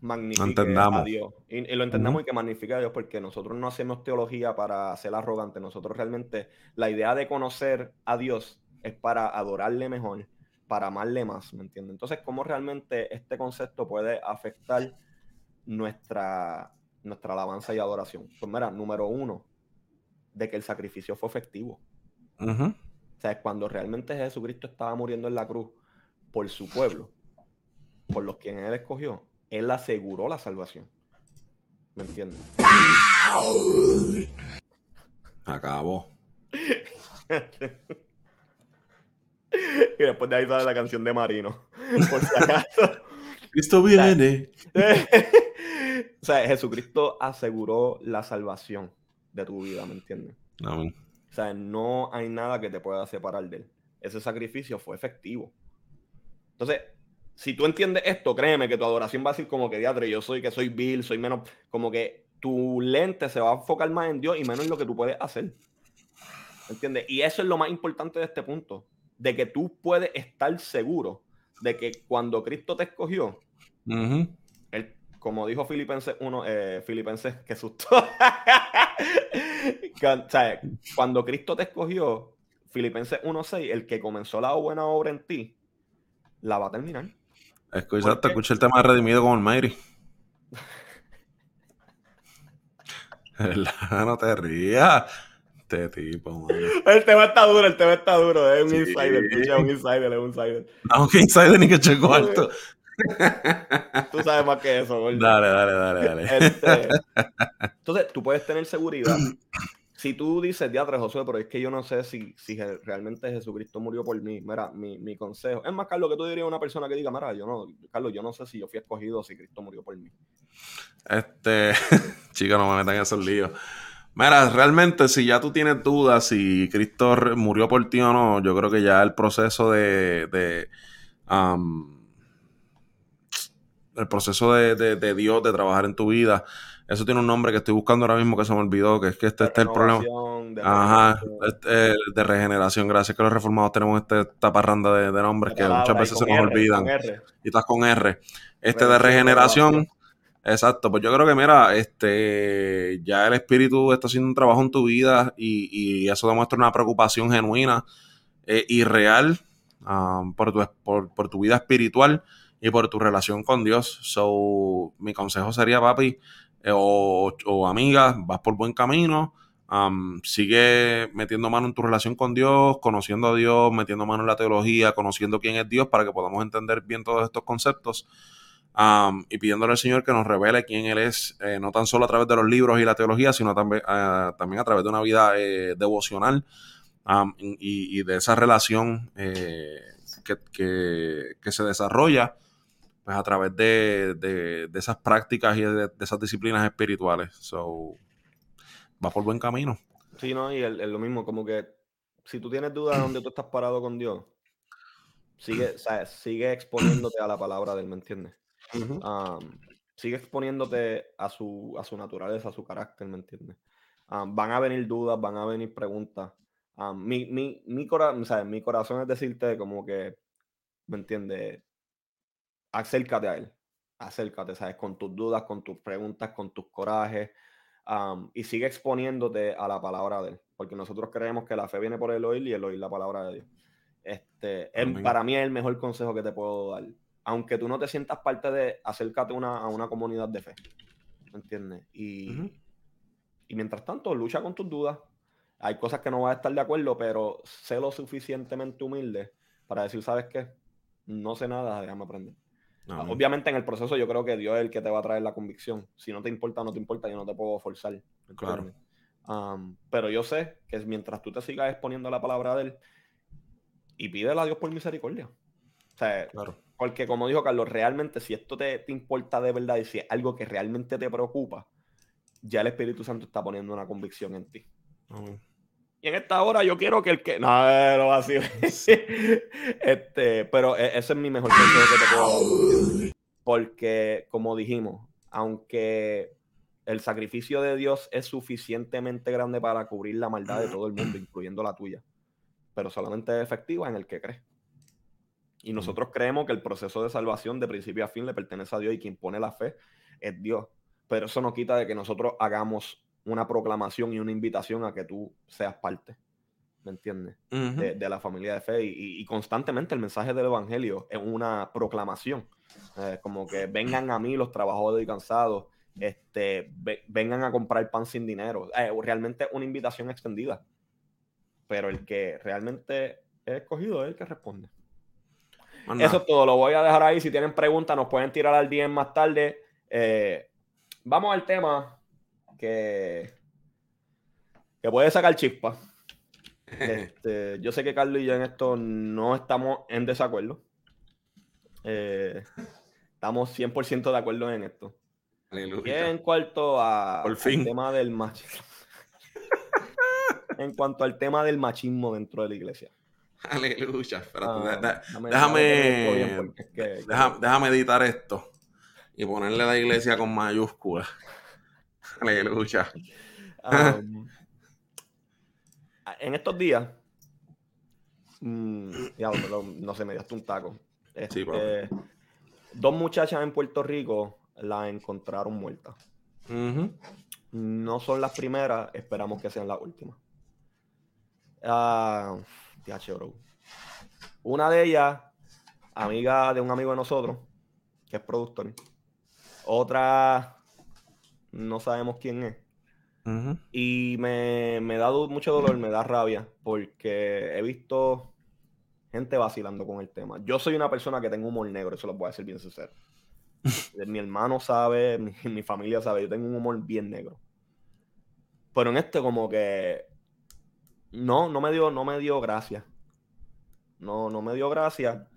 magnifica a Dios. Y, lo entendamos y que magnifica a Dios porque nosotros no hacemos teología para ser arrogantes. Nosotros realmente, la idea de conocer a Dios es para adorarle mejor, para amarle más, ¿me entiendes? Entonces, ¿cómo realmente este concepto puede afectar nuestra, nuestra alabanza y adoración? Pues mira, número uno, de que el sacrificio fue efectivo. O sea, cuando realmente Jesucristo estaba muriendo en la cruz, por su pueblo, por los quienes él escogió, él aseguró la salvación. ¿Me entiendes?
Acabó. <laughs>
y después de ahí sale la canción de Marino. Por si acaso. <laughs>
Cristo viene. <laughs>
o sea, Jesucristo aseguró la salvación. de tu vida, ¿me entiendes?
Amén.
O sea, no hay nada que te pueda separar de él. Ese sacrificio fue efectivo. Entonces, si tú entiendes esto, créeme que tu adoración va a ser como que, diatre, yo soy que soy Bill, soy menos, como que tu lente se va a enfocar más en Dios y menos en lo que tú puedes hacer. ¿Entiendes? Y eso es lo más importante de este punto, de que tú puedes estar seguro de que cuando Cristo te escogió, como dijo Filipenses 1, eh, Filipenses, que susto. <laughs> cuando Cristo te escogió, Filipenses 1.6, el que comenzó la buena obra en ti, la va a terminar.
Escucha, escucha el tema redimido con el Mayri. <laughs> no te rías. Este tipo,
El tema está duro, el tema está duro. Es un insider, es un insider, es un insider.
No, que insider ni que checo alto. <laughs>
Tú sabes más que eso,
Dale, dale, dale, dale. Este,
entonces, tú puedes tener seguridad si tú dices, diatre Josué, pero es que yo no sé si, si realmente Jesucristo murió por mí, mira, mi, mi, consejo. Es más, Carlos, que tú dirías a una persona que diga, mira, yo no, Carlos, yo no sé si yo fui escogido si Cristo murió por mí.
Este, <laughs> chica, no me metan en esos líos. Mira, realmente, si ya tú tienes dudas si Cristo murió por ti o no, yo creo que ya el proceso de. de el proceso de, de Dios, de trabajar en tu vida, eso tiene un nombre que estoy buscando ahora mismo que se me olvidó, que es que este, este es el problema. De Ajá, este, de regeneración. Gracias que los reformados tenemos este, esta parranda de, nombres que muchas veces se nos olvidan. Y estás con R. Este de regeneración. Exacto, pues yo creo que mira, este ya el espíritu está haciendo un trabajo en tu vida y, eso demuestra una preocupación genuina eh, y real um, por, tu, por, por tu vida espiritual y por tu relación con Dios. So, mi consejo sería, papi, eh, o, o, amigas, vas por buen camino, sigue metiendo mano en tu relación con Dios, conociendo a Dios, metiendo mano en la teología, conociendo quién es Dios para que podamos entender bien todos estos conceptos. y pidiéndole al Señor que nos revele quién Él es, eh, no tan solo a través de los libros y la teología, sino también, ah, también a través de una vida eh, devocional y, de esa relación que, que, se desarrolla pues a través de, esas prácticas y de, esas disciplinas espirituales. So, va por buen camino.
Sí, no, y es lo mismo, como que si tú tienes dudas de dónde tú estás parado con Dios, sigue, sigue exponiéndote a la palabra de él, ¿me entiendes? sigue exponiéndote a su, a su naturaleza, a su carácter, ¿me entiendes? van a venir dudas, van a venir preguntas. mi, mi, mi, mi corazón es decirte como que, ¿me entiendes? Acércate a él. Acércate, ¿sabes? Con tus dudas, con tus preguntas, con tus corajes. y sigue exponiéndote a la palabra de él. Porque nosotros creemos que la fe viene por el oír y el oír la palabra de Dios. Este, para mí es el mejor consejo que te puedo dar. Aunque tú no te sientas parte de, acércate una, a una comunidad de fe. ¿Me entiendes? Y, y mientras tanto, lucha con tus dudas. Hay cosas que no vas a estar de acuerdo, pero sé lo suficientemente humilde para decir, ¿sabes qué? No sé nada, déjame aprender. Obviamente en el proceso yo creo que Dios es el que te va a traer la convicción. Si no te importa, no te importa, yo no te puedo forzar.
Claro.
pero yo sé que mientras tú te sigas exponiendo la palabra de Él y pídele a Dios por misericordia. O sea, porque como dijo Carlos, realmente si esto te, importa de verdad y si es algo que realmente te preocupa, ya el Espíritu Santo está poniendo una convicción en ti. Y en esta hora yo quiero que el que. No, no así. <laughs> este, pero e, ese es mi mejor consejo que te puedo dar. Porque, como dijimos, aunque el sacrificio de Dios es suficientemente grande para cubrir la maldad de todo el mundo, incluyendo la tuya, pero solamente es efectiva en el que cree. Y nosotros creemos que el proceso de salvación de principio a fin le pertenece a Dios y quien pone la fe es Dios. Pero eso no quita de que nosotros hagamos una proclamación y una invitación a que tú seas parte, ¿me entiendes? de, la familia de fe. Y, constantemente el mensaje del Evangelio es una proclamación. Eh, como que vengan a mí los trabajadores y cansados, este, vengan a comprar pan sin dinero. Eh, realmente una invitación extendida. Pero el que realmente es escogido es el que responde. Eso es todo, lo voy a dejar ahí. Si tienen preguntas, nos pueden tirar al día más tarde. Eh, vamos al tema que, que puede sacar chispa. <laughs> Este, yo sé que Carlos y yo en esto no estamos en desacuerdo. Eh, estamos 100% de acuerdo en esto. Y en cuarto a,
Por fin.
tema del machismo. <laughs> en cuento al tema del machismo dentro de la iglesia.
Aleluya. Espérate, déjame, déjame, editar esto y ponerle la iglesia con mayúsculas. <laughs> Aleluya.
Um, <laughs> en estos días, mm, no sé, me diste un taco. Este, dos muchachas en Puerto Rico la encontraron muerta. No son las primeras, esperamos que sean las últimas. Uh, Una de ellas, amiga de un amigo de nosotros, que es productor. Otra, no sabemos quién es. Y me, me, da mucho dolor, me da rabia, porque he visto gente vacilando con el tema. Yo soy una persona que tengo humor negro, eso lo voy a decir bien sincero. <laughs> mi hermano sabe, mi, familia sabe, yo tengo un humor bien negro. Pero en este como que no, no me dio, no me dio gracia. No, no me dio gracia.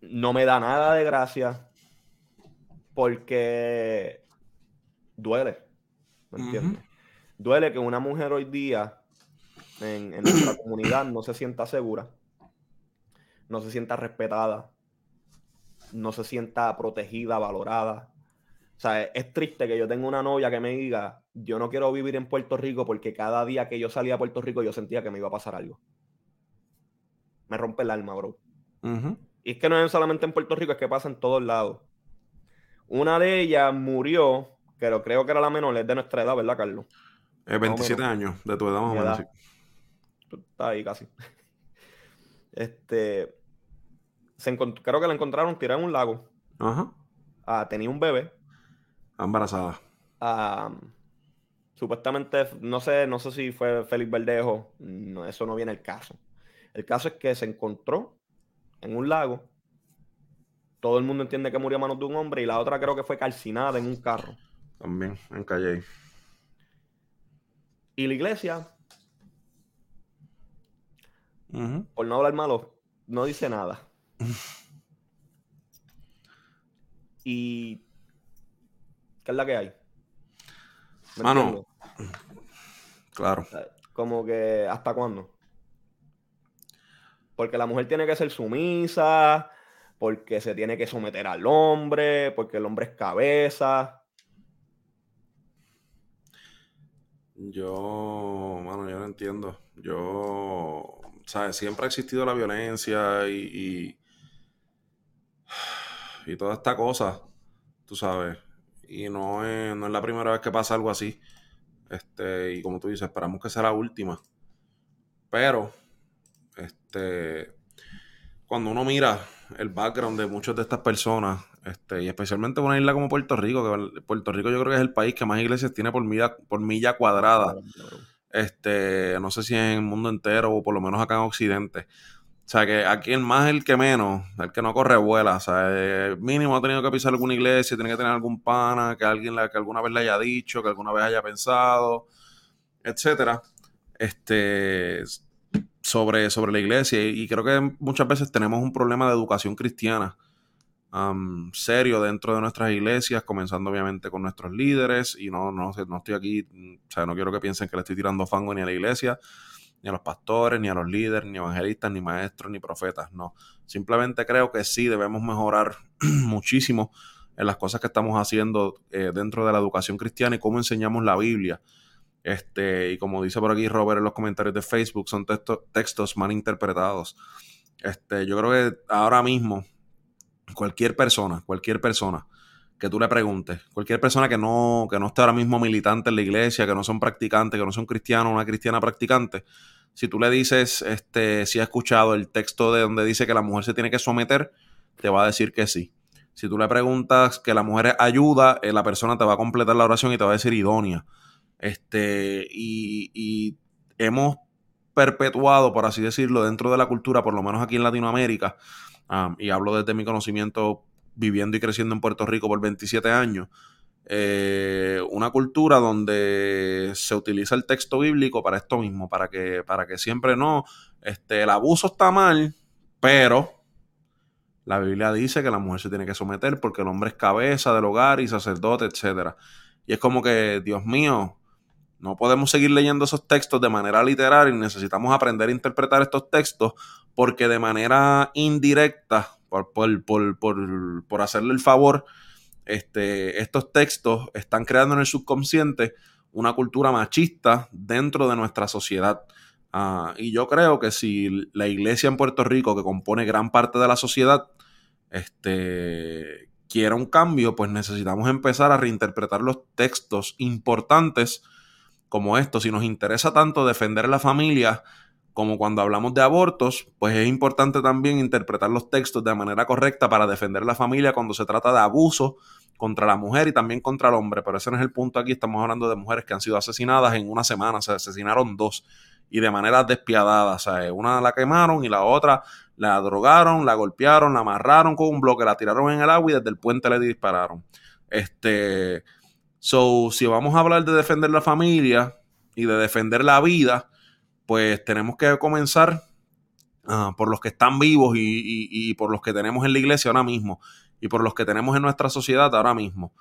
No me da nada de gracia. Porque duele. ¿Me entiendes? Duele que una mujer hoy día en, en nuestra <coughs> comunidad no se sienta segura, no se sienta respetada, no se sienta protegida, valorada. O sea, es triste que yo tenga una novia que me diga, yo no quiero vivir en Puerto Rico porque cada día que yo salía a Puerto Rico yo sentía que me iba a pasar algo. Me rompe el alma, bro. Y es que no es solamente en Puerto Rico, es que pasa en todos lados. Una de ellas murió, pero creo que era la menor, es de nuestra edad, ¿verdad, Carlos?
Es 27 años, de tu edad más o menos.
Está ahí casi. <laughs> Este, creo que la encontraron tirada en un lago. Ajá. Ah, tenía un bebé.
Embarazada.
Ah, supuestamente, no sé, no sé si fue Félix Verdejo. No, eso no viene el caso. El caso es que se encontró en un lago. Todo el mundo entiende que murió a manos de un hombre y la otra creo que fue calcinada en un carro.
También, en Calle.
Y la iglesia, por no hablar malo, no dice nada. <laughs> y. ¿Qué es la que hay?
Mano. Claro.
Como que, ¿hasta cuándo? Porque la mujer tiene que ser sumisa, porque se tiene que someter al hombre, porque el hombre es cabeza.
Yo, mano, yo no entiendo. Yo, ¿sabes? Siempre ha existido la violencia y <sighs> y toda esta cosa, tú sabes. Y no es, no es la primera vez que pasa algo así. Este, y como tú dices, esperamos que sea la última. Pero, este, cuando uno mira el background de muchas de estas personas, este, y especialmente una isla como Puerto Rico, que Puerto Rico yo creo que es el país que más iglesias tiene por milla, por milla cuadrada. Este, no sé si en el mundo entero o por lo menos acá en Occidente. O sea, que aquí el más el que menos, el que no corre vuela. O sea, eh, mínimo ha tenido que pisar alguna iglesia, tiene que tener algún pana que alguien que alguna vez le haya dicho, que alguna vez haya pensado, etcétera. Este sobre, sobre la iglesia. Y, creo que muchas veces tenemos un problema de educación cristiana serio dentro de nuestras iglesias, comenzando obviamente con nuestros líderes. Y no, no, no estoy aquí, o sea, no quiero que piensen que le estoy tirando fango ni a la iglesia ni a los pastores, ni a los líderes, ni evangelistas, ni maestros, ni profetas, no. Simplemente creo que sí debemos mejorar <clears throat> muchísimo en las cosas que estamos haciendo eh, dentro de la educación cristiana y cómo enseñamos la Biblia. Este, y como dice por aquí Robert en los comentarios de Facebook, son textos mal interpretados. Este, yo creo que ahora mismo cualquier persona, cualquier persona que tú le preguntes, cualquier persona que no, que no esté ahora mismo militante en la iglesia, que no son practicantes, que no son cristianos, una cristiana practicante, si tú le dices este, si ha escuchado el texto de donde dice que la mujer se tiene que someter, te va a decir que sí. Si tú le preguntas que la mujer ayuda, eh, la persona te va a completar la oración y te va a decir idónea. Este, y, hemos perpetuado, por así decirlo, dentro de la cultura, por lo menos aquí en Latinoamérica, y hablo desde mi conocimiento viviendo y creciendo en Puerto Rico por 27 años, eh, una cultura donde se utiliza el texto bíblico para esto mismo, para que, para que siempre no, este, el abuso está mal, pero la Biblia dice que la mujer se tiene que someter porque el hombre es cabeza del hogar y sacerdote, etc. Y es como que, Dios mío, No podemos seguir leyendo esos textos de manera literal y necesitamos aprender a interpretar estos textos porque de manera indirecta, por, por, hacerle el favor, este, estos textos están creando en el subconsciente una cultura machista dentro de nuestra sociedad. Ah, y yo creo que si la iglesia en Puerto Rico, que compone gran parte de la sociedad, este, quiera un cambio, pues necesitamos empezar a reinterpretar los textos importantes como estos. Si nos interesa tanto defender la familia como cuando hablamos de abortos, pues es importante también interpretar los textos de manera correcta para defender la familia cuando se trata de abuso contra la mujer y también contra el hombre. Pero ese no es el punto aquí. Estamos hablando de mujeres que han sido asesinadas en una semana. Se asesinaron dos y de manera despiadada. O sea, una la quemaron y la otra la drogaron, la golpearon, la amarraron con un bloque, la tiraron en el agua y desde el puente le dispararon. Este, so, si vamos a hablar de defender la familia y de defender la vida, pues tenemos que comenzar ah, por los que están vivos y, por los que tenemos en la iglesia ahora mismo y por los que tenemos en nuestra sociedad ahora mismo.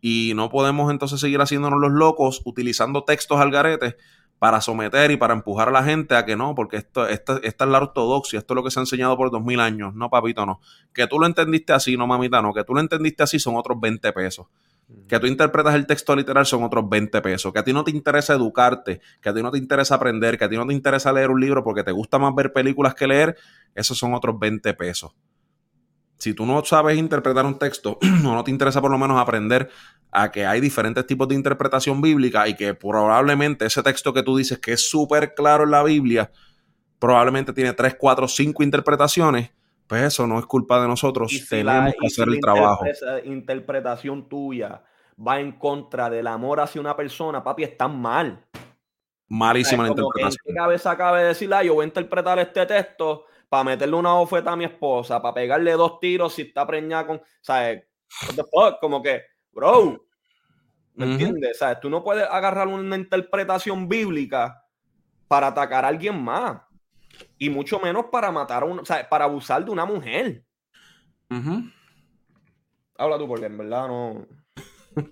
Y no podemos entonces seguir haciéndonos los locos utilizando textos al garete para someter y para empujar a la gente a que no, porque esto, esta, esta es la ortodoxia, esto es lo que se ha enseñado por dos mil años. No, papito, no. Que tú lo entendiste así, no, mamita, no. Que tú lo entendiste así son otros 20 pesos. Que tú interpretas el texto literal son otros 20 pesos. Que a ti no te interesa educarte, que a ti no te interesa aprender, que a ti no te interesa leer un libro porque te gusta más ver películas que leer, esos son otros 20 pesos. Si tú no sabes interpretar un texto <clears throat> o no te interesa por lo menos aprender a que hay diferentes tipos de interpretación bíblica y que probablemente ese texto que tú dices que es súper claro en la Biblia, probablemente tiene 3, 4, 5 interpretaciones, pues eso no es culpa de nosotros, tenemos que hacer el trabajo.
interpretación tuya va en contra del amor hacia una persona, papi, están mal.
Malísima la interpretación.
Que cabeza ah, yo voy a interpretar este texto para meterle una oferta a mi esposa, para pegarle dos tiros si está preñada con, ¿sabes? Como que, bro, ¿Me entiendes? O tú no puedes agarrar una interpretación bíblica para atacar a alguien más. Y mucho menos para matar a un, o sea, para abusar de una mujer. Habla tú, porque en verdad no. <laughs>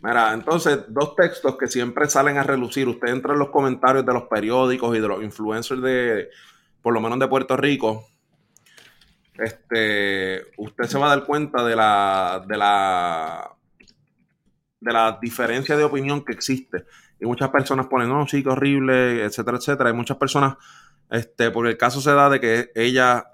Mira, entonces, dos textos que siempre salen a relucir. Usted entra en los comentarios de los periódicos y de los influencers de, por lo menos de Puerto Rico. Este, usted se va a dar cuenta de la, de la de la diferencia de opinión que existe. Y muchas personas ponen, no, sí, qué horrible, etcétera, etcétera. Hay muchas personas, este, porque el caso se da de que ella,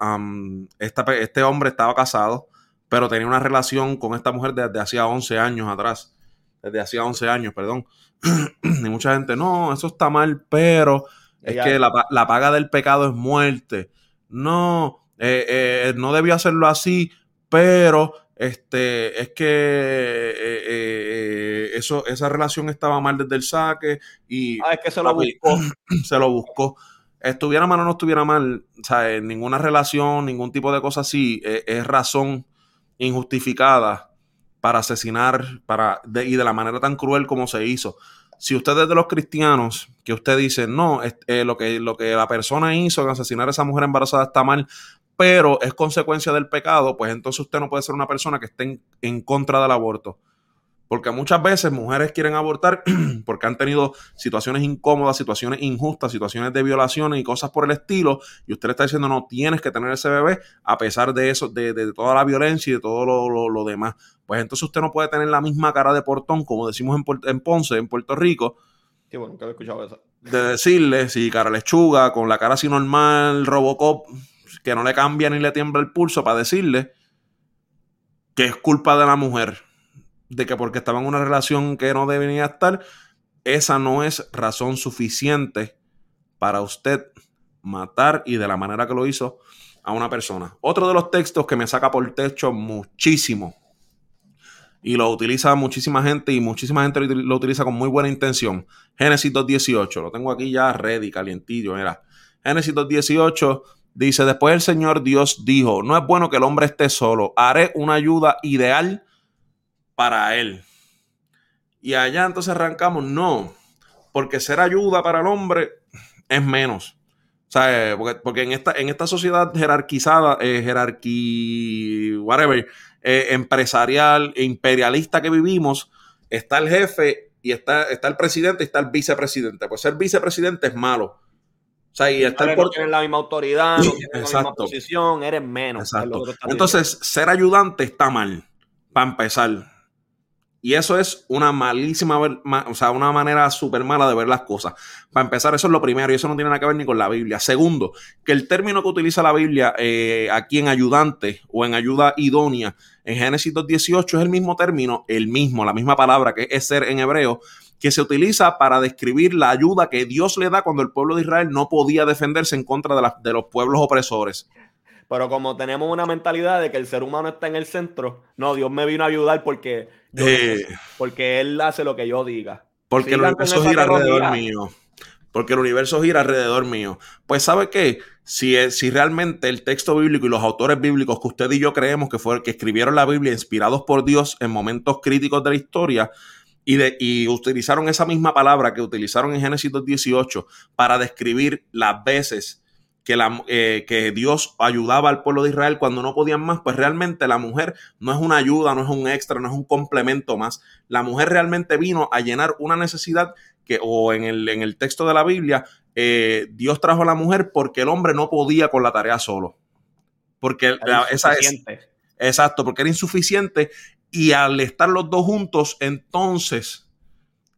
este hombre estaba casado, pero tenía una relación con esta mujer desde hacía 11 años atrás. Desde hacía 11 años, perdón. <clears throat> y mucha gente, no, eso está mal, pero es que la, paga del pecado es muerte. No, eh, eh, no debió hacerlo así, pero este, es que eh, eh, eso, esa relación estaba mal desde el saque y...
Ah, es que se lo buscó. <clears throat>
Se lo buscó. Estuviera mal o no estuviera mal, sea, ninguna relación, ningún tipo de cosa así es razón injustificada para asesinar para, y de la manera tan cruel como se hizo. Si usted es de los cristianos, que usted dice, no, lo, que, lo que la persona hizo en asesinar a esa mujer embarazada está mal, pero es consecuencia del pecado, pues entonces usted no puede ser una persona que esté en, contra del aborto. Porque muchas veces mujeres quieren abortar <clears throat> porque han tenido situaciones incómodas, situaciones injustas, situaciones de violaciones y cosas por el estilo. Y usted le está diciendo, no tienes que tener ese bebé a pesar de eso, de, toda la violencia y de todo lo, demás. Pues entonces usted no puede tener la misma cara de portón, como decimos en, en Ponce, en Puerto Rico.
Qué bueno, que escuchado eso.
De decirle, si cara lechuga, con la cara así normal, Robocop, que no le cambia ni le tiembla el pulso para decirle que es culpa de la mujer, de que porque estaba en una relación que no debería estar, esa no es razón suficiente para usted matar y de la manera que lo hizo a una persona. Otro de los textos que me saca por techo muchísimo y lo utiliza muchísima gente y muchísima gente lo utiliza con muy buena intención. Génesis 2.18, lo tengo aquí ya ready, calientillo, era. Génesis 2.18 Dice, después el Señor Dios dijo, no es bueno que el hombre esté solo, haré una ayuda ideal para él. Y allá entonces arrancamos, no, porque ser ayuda para el hombre es menos. O sea, porque, en, esta, en esta sociedad jerarquizada, eh, jerarquí, whatever, eh, empresarial e imperialista que vivimos, está el jefe y está, está el presidente y está el vicepresidente. Pues ser vicepresidente es malo. O sea, y estar
por... la misma autoridad, no la misma posición, eres menos.
Entonces, ser ayudante está mal, para empezar. Y eso es una malísima, o sea, una manera súper mala de ver las cosas. Para empezar, eso es lo primero y eso no tiene nada que ver ni con la Biblia. Segundo, que el término que utiliza la Biblia eh, aquí en ayudante o en ayuda idónea en Génesis 2.18 es el mismo término, el mismo, la misma palabra que es ser en hebreo, que se utiliza para describir la ayuda que Dios le da cuando el pueblo de Israel no podía defenderse en contra de, de los pueblos opresores.
Pero como tenemos una mentalidad de que el ser humano está en el centro, no, Dios me vino a ayudar porque, eh. porque Él hace lo que yo diga.
Porque el universo gira alrededor mío. Porque el universo gira alrededor mío. Pues, ¿sabe qué? Si, si realmente el texto bíblico y los autores bíblicos que usted y yo creemos que, fue, que escribieron la Biblia inspirados por Dios en momentos críticos de la historia, y, de, y, utilizaron esa misma palabra que utilizaron en Génesis 2.18 para describir las veces que, la, eh, que Dios ayudaba al pueblo de Israel cuando no podían más, pues realmente la mujer no es una ayuda, no es un extra, no es un complemento más. La mujer realmente vino a llenar una necesidad que, o en el, en el texto de la Biblia, eh, Dios trajo a la mujer porque el hombre no podía con la tarea solo. Porque esa es... Exacto, porque era insuficiente y al estar los dos juntos, entonces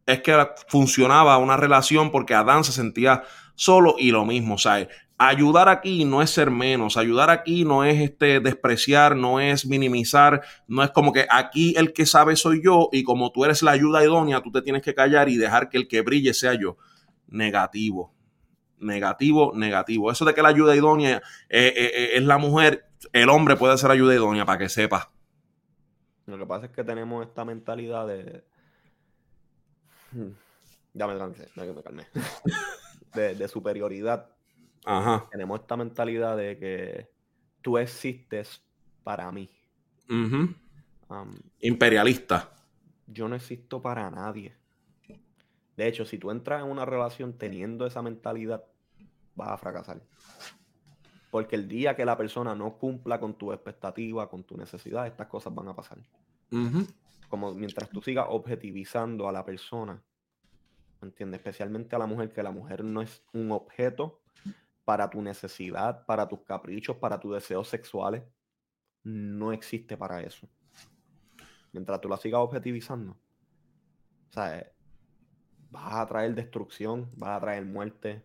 es que funcionaba una relación porque Adán se sentía solo y lo mismo, ¿sabes? Ayudar aquí no es ser menos, ayudar aquí no es este despreciar, no es minimizar, no es como que aquí el que sabe soy yo y como tú eres la ayuda idónea, tú te tienes que callar y dejar que el que brille sea yo. Negativo, negativo, negativo. Eso de que la ayuda idónea eh, eh, eh, es la mujer, el hombre puede ser ayuda idónea para que sepa.
Lo que pasa es que tenemos esta mentalidad de... Ya me me calmé. <laughs> de superioridad tenemos esta mentalidad de que tú existes para mí.
Imperialista.
Yo no existo para nadie. De hecho, si tú entras en una relación teniendo esa mentalidad, vas a fracasar. Porque el día que la persona no cumpla con tu expectativa, con tu necesidad, estas cosas van a pasar. Como mientras tú sigas objetivizando a la persona, ¿entiendes? Especialmente a la mujer, que la mujer no es un objeto para tu necesidad, para tus caprichos, para tus deseos sexuales. No existe para eso. Mientras tú la sigas objetivizando, o sea, vas a traer destrucción, vas a traer muerte,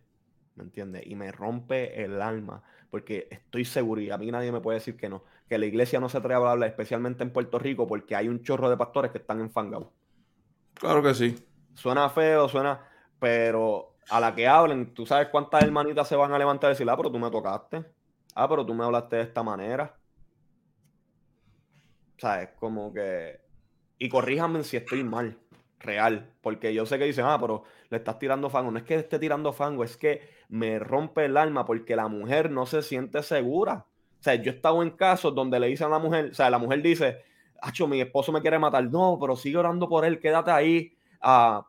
¿me entiendes? Y me rompe el alma, porque estoy seguro, y a mí nadie me puede decir que no, que la iglesia no se atreve a hablar, especialmente en Puerto Rico, porque hay un chorro de pastores que están enfangados.
Claro que sí.
Suena feo, suena, pero a la que hablen, tú sabes cuántas hermanitas se van a levantar y decir, ah, pero tú me tocaste. Ah, pero tú me hablaste de esta manera. ¿Sabes? Como que. Y corríjame si estoy mal, real. Porque yo sé que dicen, ah, pero le estás tirando fango. No es que esté tirando fango, es que me rompe el alma porque la mujer no se siente segura. O sea, yo he estado en casos donde le dicen a la mujer, o sea, la mujer dice, Acho, mi esposo me quiere matar. No, pero sigue orando por él, quédate ahí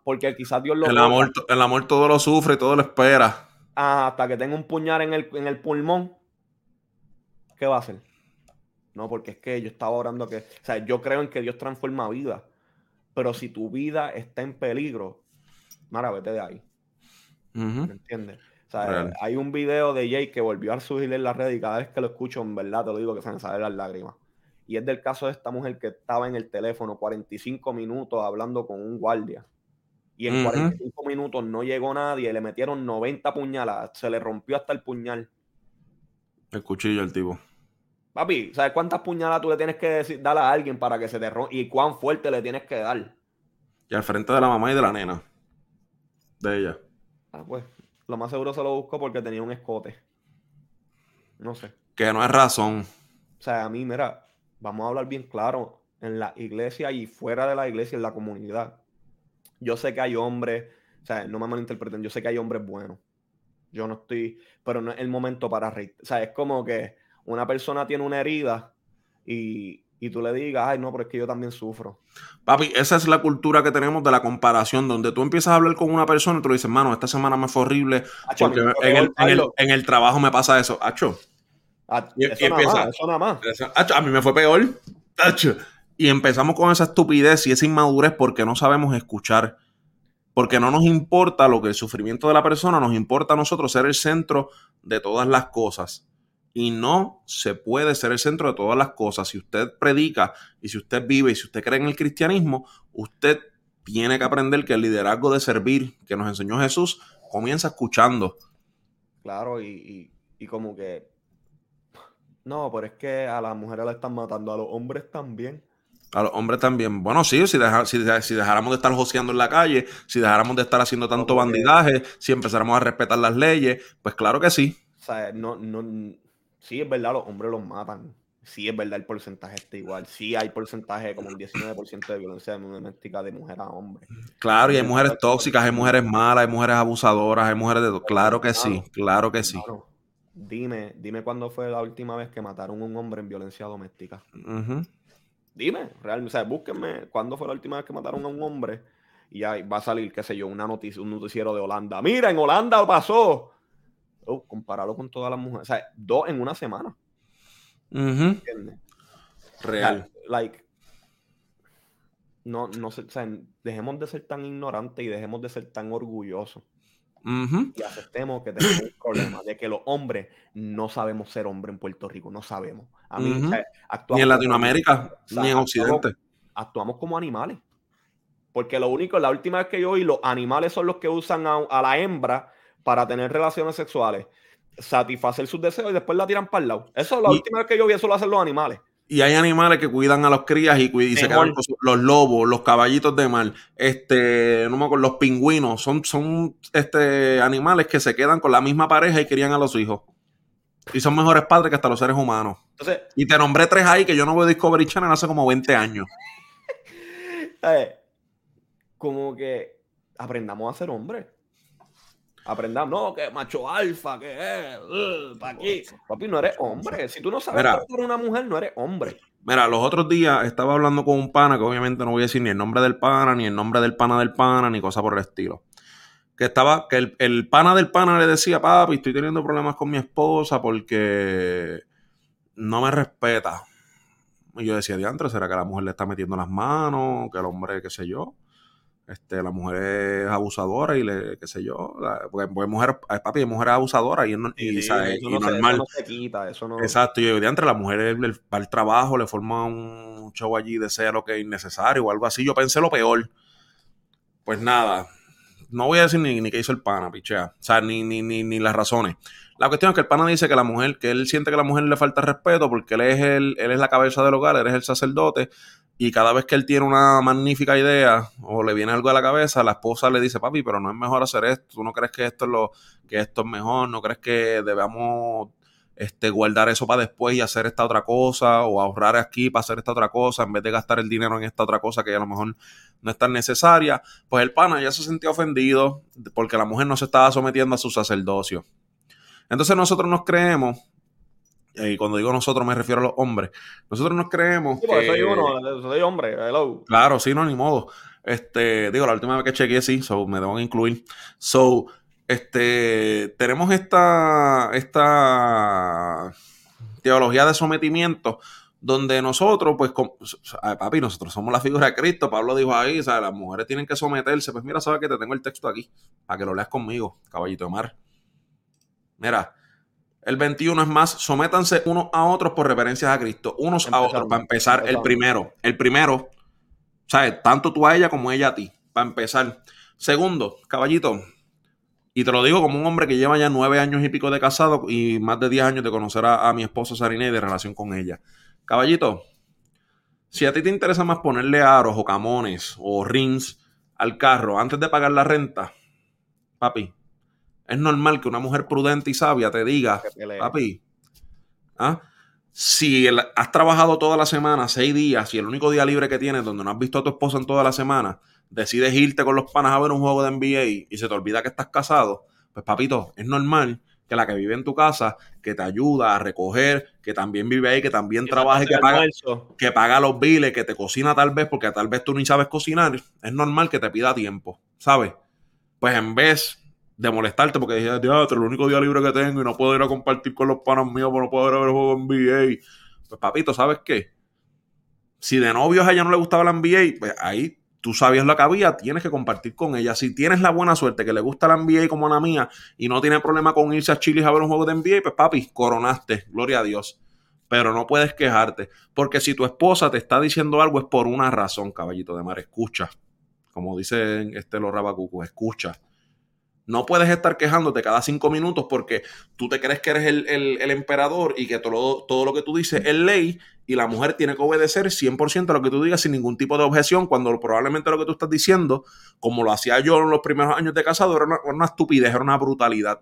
porque quizás Dios lo...
El amor, el amor todo lo sufre, todo lo espera.
hasta que tenga un puñal en el, en el pulmón, ¿qué va a hacer? No, porque es que yo estaba orando que, o sea, yo creo en que Dios transforma vida, pero si tu vida está en peligro, Mara, vete de ahí. ¿Me entiendes? O sea, hay un video de Jay que volvió a subir en la red y cada vez que lo escucho, en verdad te lo digo que se me salen las lágrimas. Y es del caso de esta mujer que estaba en el teléfono 45 minutos hablando con un guardia. Y en 45 minutos no llegó nadie, le metieron 90 puñaladas, se le rompió hasta el puñal.
El cuchillo el tipo.
Papi, ¿sabes cuántas puñaladas tú le tienes que decir, dar a alguien para que se te rompa? Y cuán fuerte le tienes que dar.
Y al frente de la mamá y de la nena. De ella.
Ah, pues. Lo más seguro se lo busco porque tenía un escote. No sé.
Que no es razón.
O sea, a mí, mira, vamos a hablar bien claro, en la iglesia y fuera de la iglesia, en la comunidad. Yo sé que hay hombres, o sea, no me malinterpreten, yo sé que hay hombres buenos. Yo no estoy, pero no es el momento para reír. O sea, es como que una persona tiene una herida y, y tú le digas, ay, no, pero es que yo también sufro.
Papi, esa es la cultura que tenemos de la comparación, donde tú empiezas a hablar con una persona y tú le dices, mano, esta semana me fue horrible porque en el, en, el, trabajo me pasa eso. Acho,
a, eso, nada más,
a mí me fue peor. Y empezamos con esa estupidez y esa inmadurez porque no sabemos escuchar. Porque no nos importa lo que el sufrimiento de la persona, nos importa a nosotros ser el centro de todas las cosas. Y no se puede ser el centro de todas las cosas. Si usted predica y si usted vive y si usted cree en el cristianismo, usted tiene que aprender que el liderazgo de servir que nos enseñó Jesús comienza escuchando.
Claro, y, como que... No, pero es que a las mujeres la están matando, a los hombres también.
A los hombres también. Bueno, sí, si, si, dejáramos de estar joseando en la calle, si dejáramos de estar haciendo tanto bandidaje, si empezáramos a respetar las leyes, pues claro que sí.
O sea, no, no, sí es verdad, los hombres los matan. Sí es verdad, el porcentaje está igual. Sí hay porcentaje como un 19% de violencia doméstica de mujer a hombre.
Claro, y hay mujeres tóxicas, hay mujeres malas, hay mujeres abusadoras, hay mujeres de... Claro que sí, claro que sí.
Dime, dime cuándo fue la última vez que mataron a un hombre en violencia doméstica. Dime, realmente, o sea, búsquenme cuándo fue la última vez que mataron a un hombre y ahí va a salir, qué sé yo, una noticia, un noticiero de Holanda. Mira, en Holanda pasó. Oh, compararlo con todas las mujeres. O sea, dos en una semana.
Real.
Like, no, no sé, o sea, dejemos de ser tan ignorantes y dejemos de ser tan orgullosos. Y aceptemos que tenemos un problema de que los hombres no sabemos ser hombres en Puerto Rico, no sabemos. A mí,
ni en Latinoamérica, ni en Occidente.
Actuamos, como animales. Porque lo único, la última vez que yo oí, los animales son los que usan a la hembra para tener relaciones sexuales, satisfacer sus deseos y después la tiran para el lado. Eso es la última vez que yo vi, eso lo hacen los animales.
Y hay animales que cuidan a los crías y, se quedan los lobos, los caballitos de mar, este, no me acuerdo, los pingüinos, son, son este, animales que se quedan con la misma pareja y crían a los hijos. Y son mejores padres que hasta los seres humanos. y te nombré tres ahí que yo no veo Discovery Channel hace como 20 años. <laughs>
Eh, como que aprendamos a ser hombres. Aprendamos, no, que macho alfa, que es, uh, para aquí. Papi, no eres hombre. Si tú no sabes ser una mujer, no eres hombre.
Mira, los otros días estaba hablando con un pana, que obviamente no voy a decir ni el nombre del pana, ni el nombre del pana del pana, ni cosa por el estilo. Que estaba, que el, el pana del pana le decía, papi, estoy teniendo problemas con mi esposa porque no me respeta. Y yo decía, diantre, ¿será que la mujer le está metiendo las manos? Que el hombre, qué sé yo este, la mujer es abusadora y le, qué sé yo, porque, mujer, papi, es mujer abusadora y, y, normal. Exacto, y de entre la mujer va al trabajo, le forma un show allí de ser lo que es innecesario o algo así. Yo pensé lo peor. Pues nada, no voy a decir ni, ni qué hizo el pana, pichea. O sea, ni, ni, ni, ni las razones. La cuestión es que el pana dice que la mujer, que él siente que a la mujer le falta respeto porque él es el, él es la cabeza del hogar, él es el sacerdote, y cada vez que él tiene una magnífica idea o le viene algo a la cabeza, la esposa le dice, papi, pero no es mejor hacer esto, tú no crees que esto es lo, que esto es mejor, no crees que debamos este, guardar eso para después y hacer esta otra cosa, o ahorrar aquí para hacer esta otra cosa, en vez de gastar el dinero en esta otra cosa que a lo mejor no es tan necesaria, pues el pana ya se sentía ofendido porque la mujer no se estaba sometiendo a su sacerdocio. Entonces nosotros nos creemos y cuando digo nosotros me refiero a los hombres. Nosotros nos creemos.
Sí, que... soy uno, soy hombre, hello.
Claro, sí, no, ni modo. Este, digo, la última vez que chequeé, sí, so, me deben incluir. So, este, tenemos esta, esta teología de sometimiento donde nosotros, pues, papi, nosotros somos la figura de Cristo. Pablo dijo ahí, o sea, las mujeres tienen que someterse. Pues mira, sabes que te tengo el texto aquí, para que lo leas conmigo, caballito de mar. Mira, el 21 es más, sométanse unos a otros por reverencias a Cristo, unos a otros, para empezar, el primero. El primero, ¿sabes? Tanto tú a ella como ella a ti, para empezar. Segundo, caballito, y te lo digo como un hombre que lleva ya nueve años y pico de casado y más de diez años de conocer a, mi esposa Sarina y de relación con ella. Caballito, si a ti te interesa más ponerle aros o camones o rings al carro antes de pagar la renta, papi, es normal que una mujer prudente y sabia te diga, papi, ¿ah? si has trabajado toda la semana, seis días, y el único día libre que tienes donde no has visto a tu esposa en toda la semana, decides irte con los panas a ver un juego de NBA y se te olvida que estás casado, pues papito, es normal que la que vive en tu casa, que te ayuda a recoger, que también vive ahí, que también trabaja y que paga, que paga los biles, que te cocina tal vez, porque tal vez tú ni sabes cocinar, es normal que te pida tiempo, ¿sabes? Pues en vez de molestarte porque dije, teatro, el único día libre que tengo y no puedo ir a compartir con los panas míos porque no puedo ir a ver el juego NBA. Pues papito, ¿sabes qué? Si de novios a ella no le gustaba la NBA, pues ahí tú sabías lo que había, tienes que compartir con ella. Si tienes la buena suerte que le gusta la NBA como la mía y no tiene problema con irse a Chile a ver un juego de NBA, pues papi, coronaste, gloria a Dios. Pero no puedes quejarte, porque si tu esposa te está diciendo algo es por una razón, caballito de mar, escucha. Como dice este los escucha. No puedes estar quejándote cada cinco minutos porque tú te crees que eres el, emperador y que todo, todo, lo que tú dices es ley y la mujer tiene que obedecer 100% a lo que tú digas sin ningún tipo de objeción cuando probablemente lo que tú estás diciendo, como lo hacía yo en los primeros años de casado, era una, estupidez, era una brutalidad.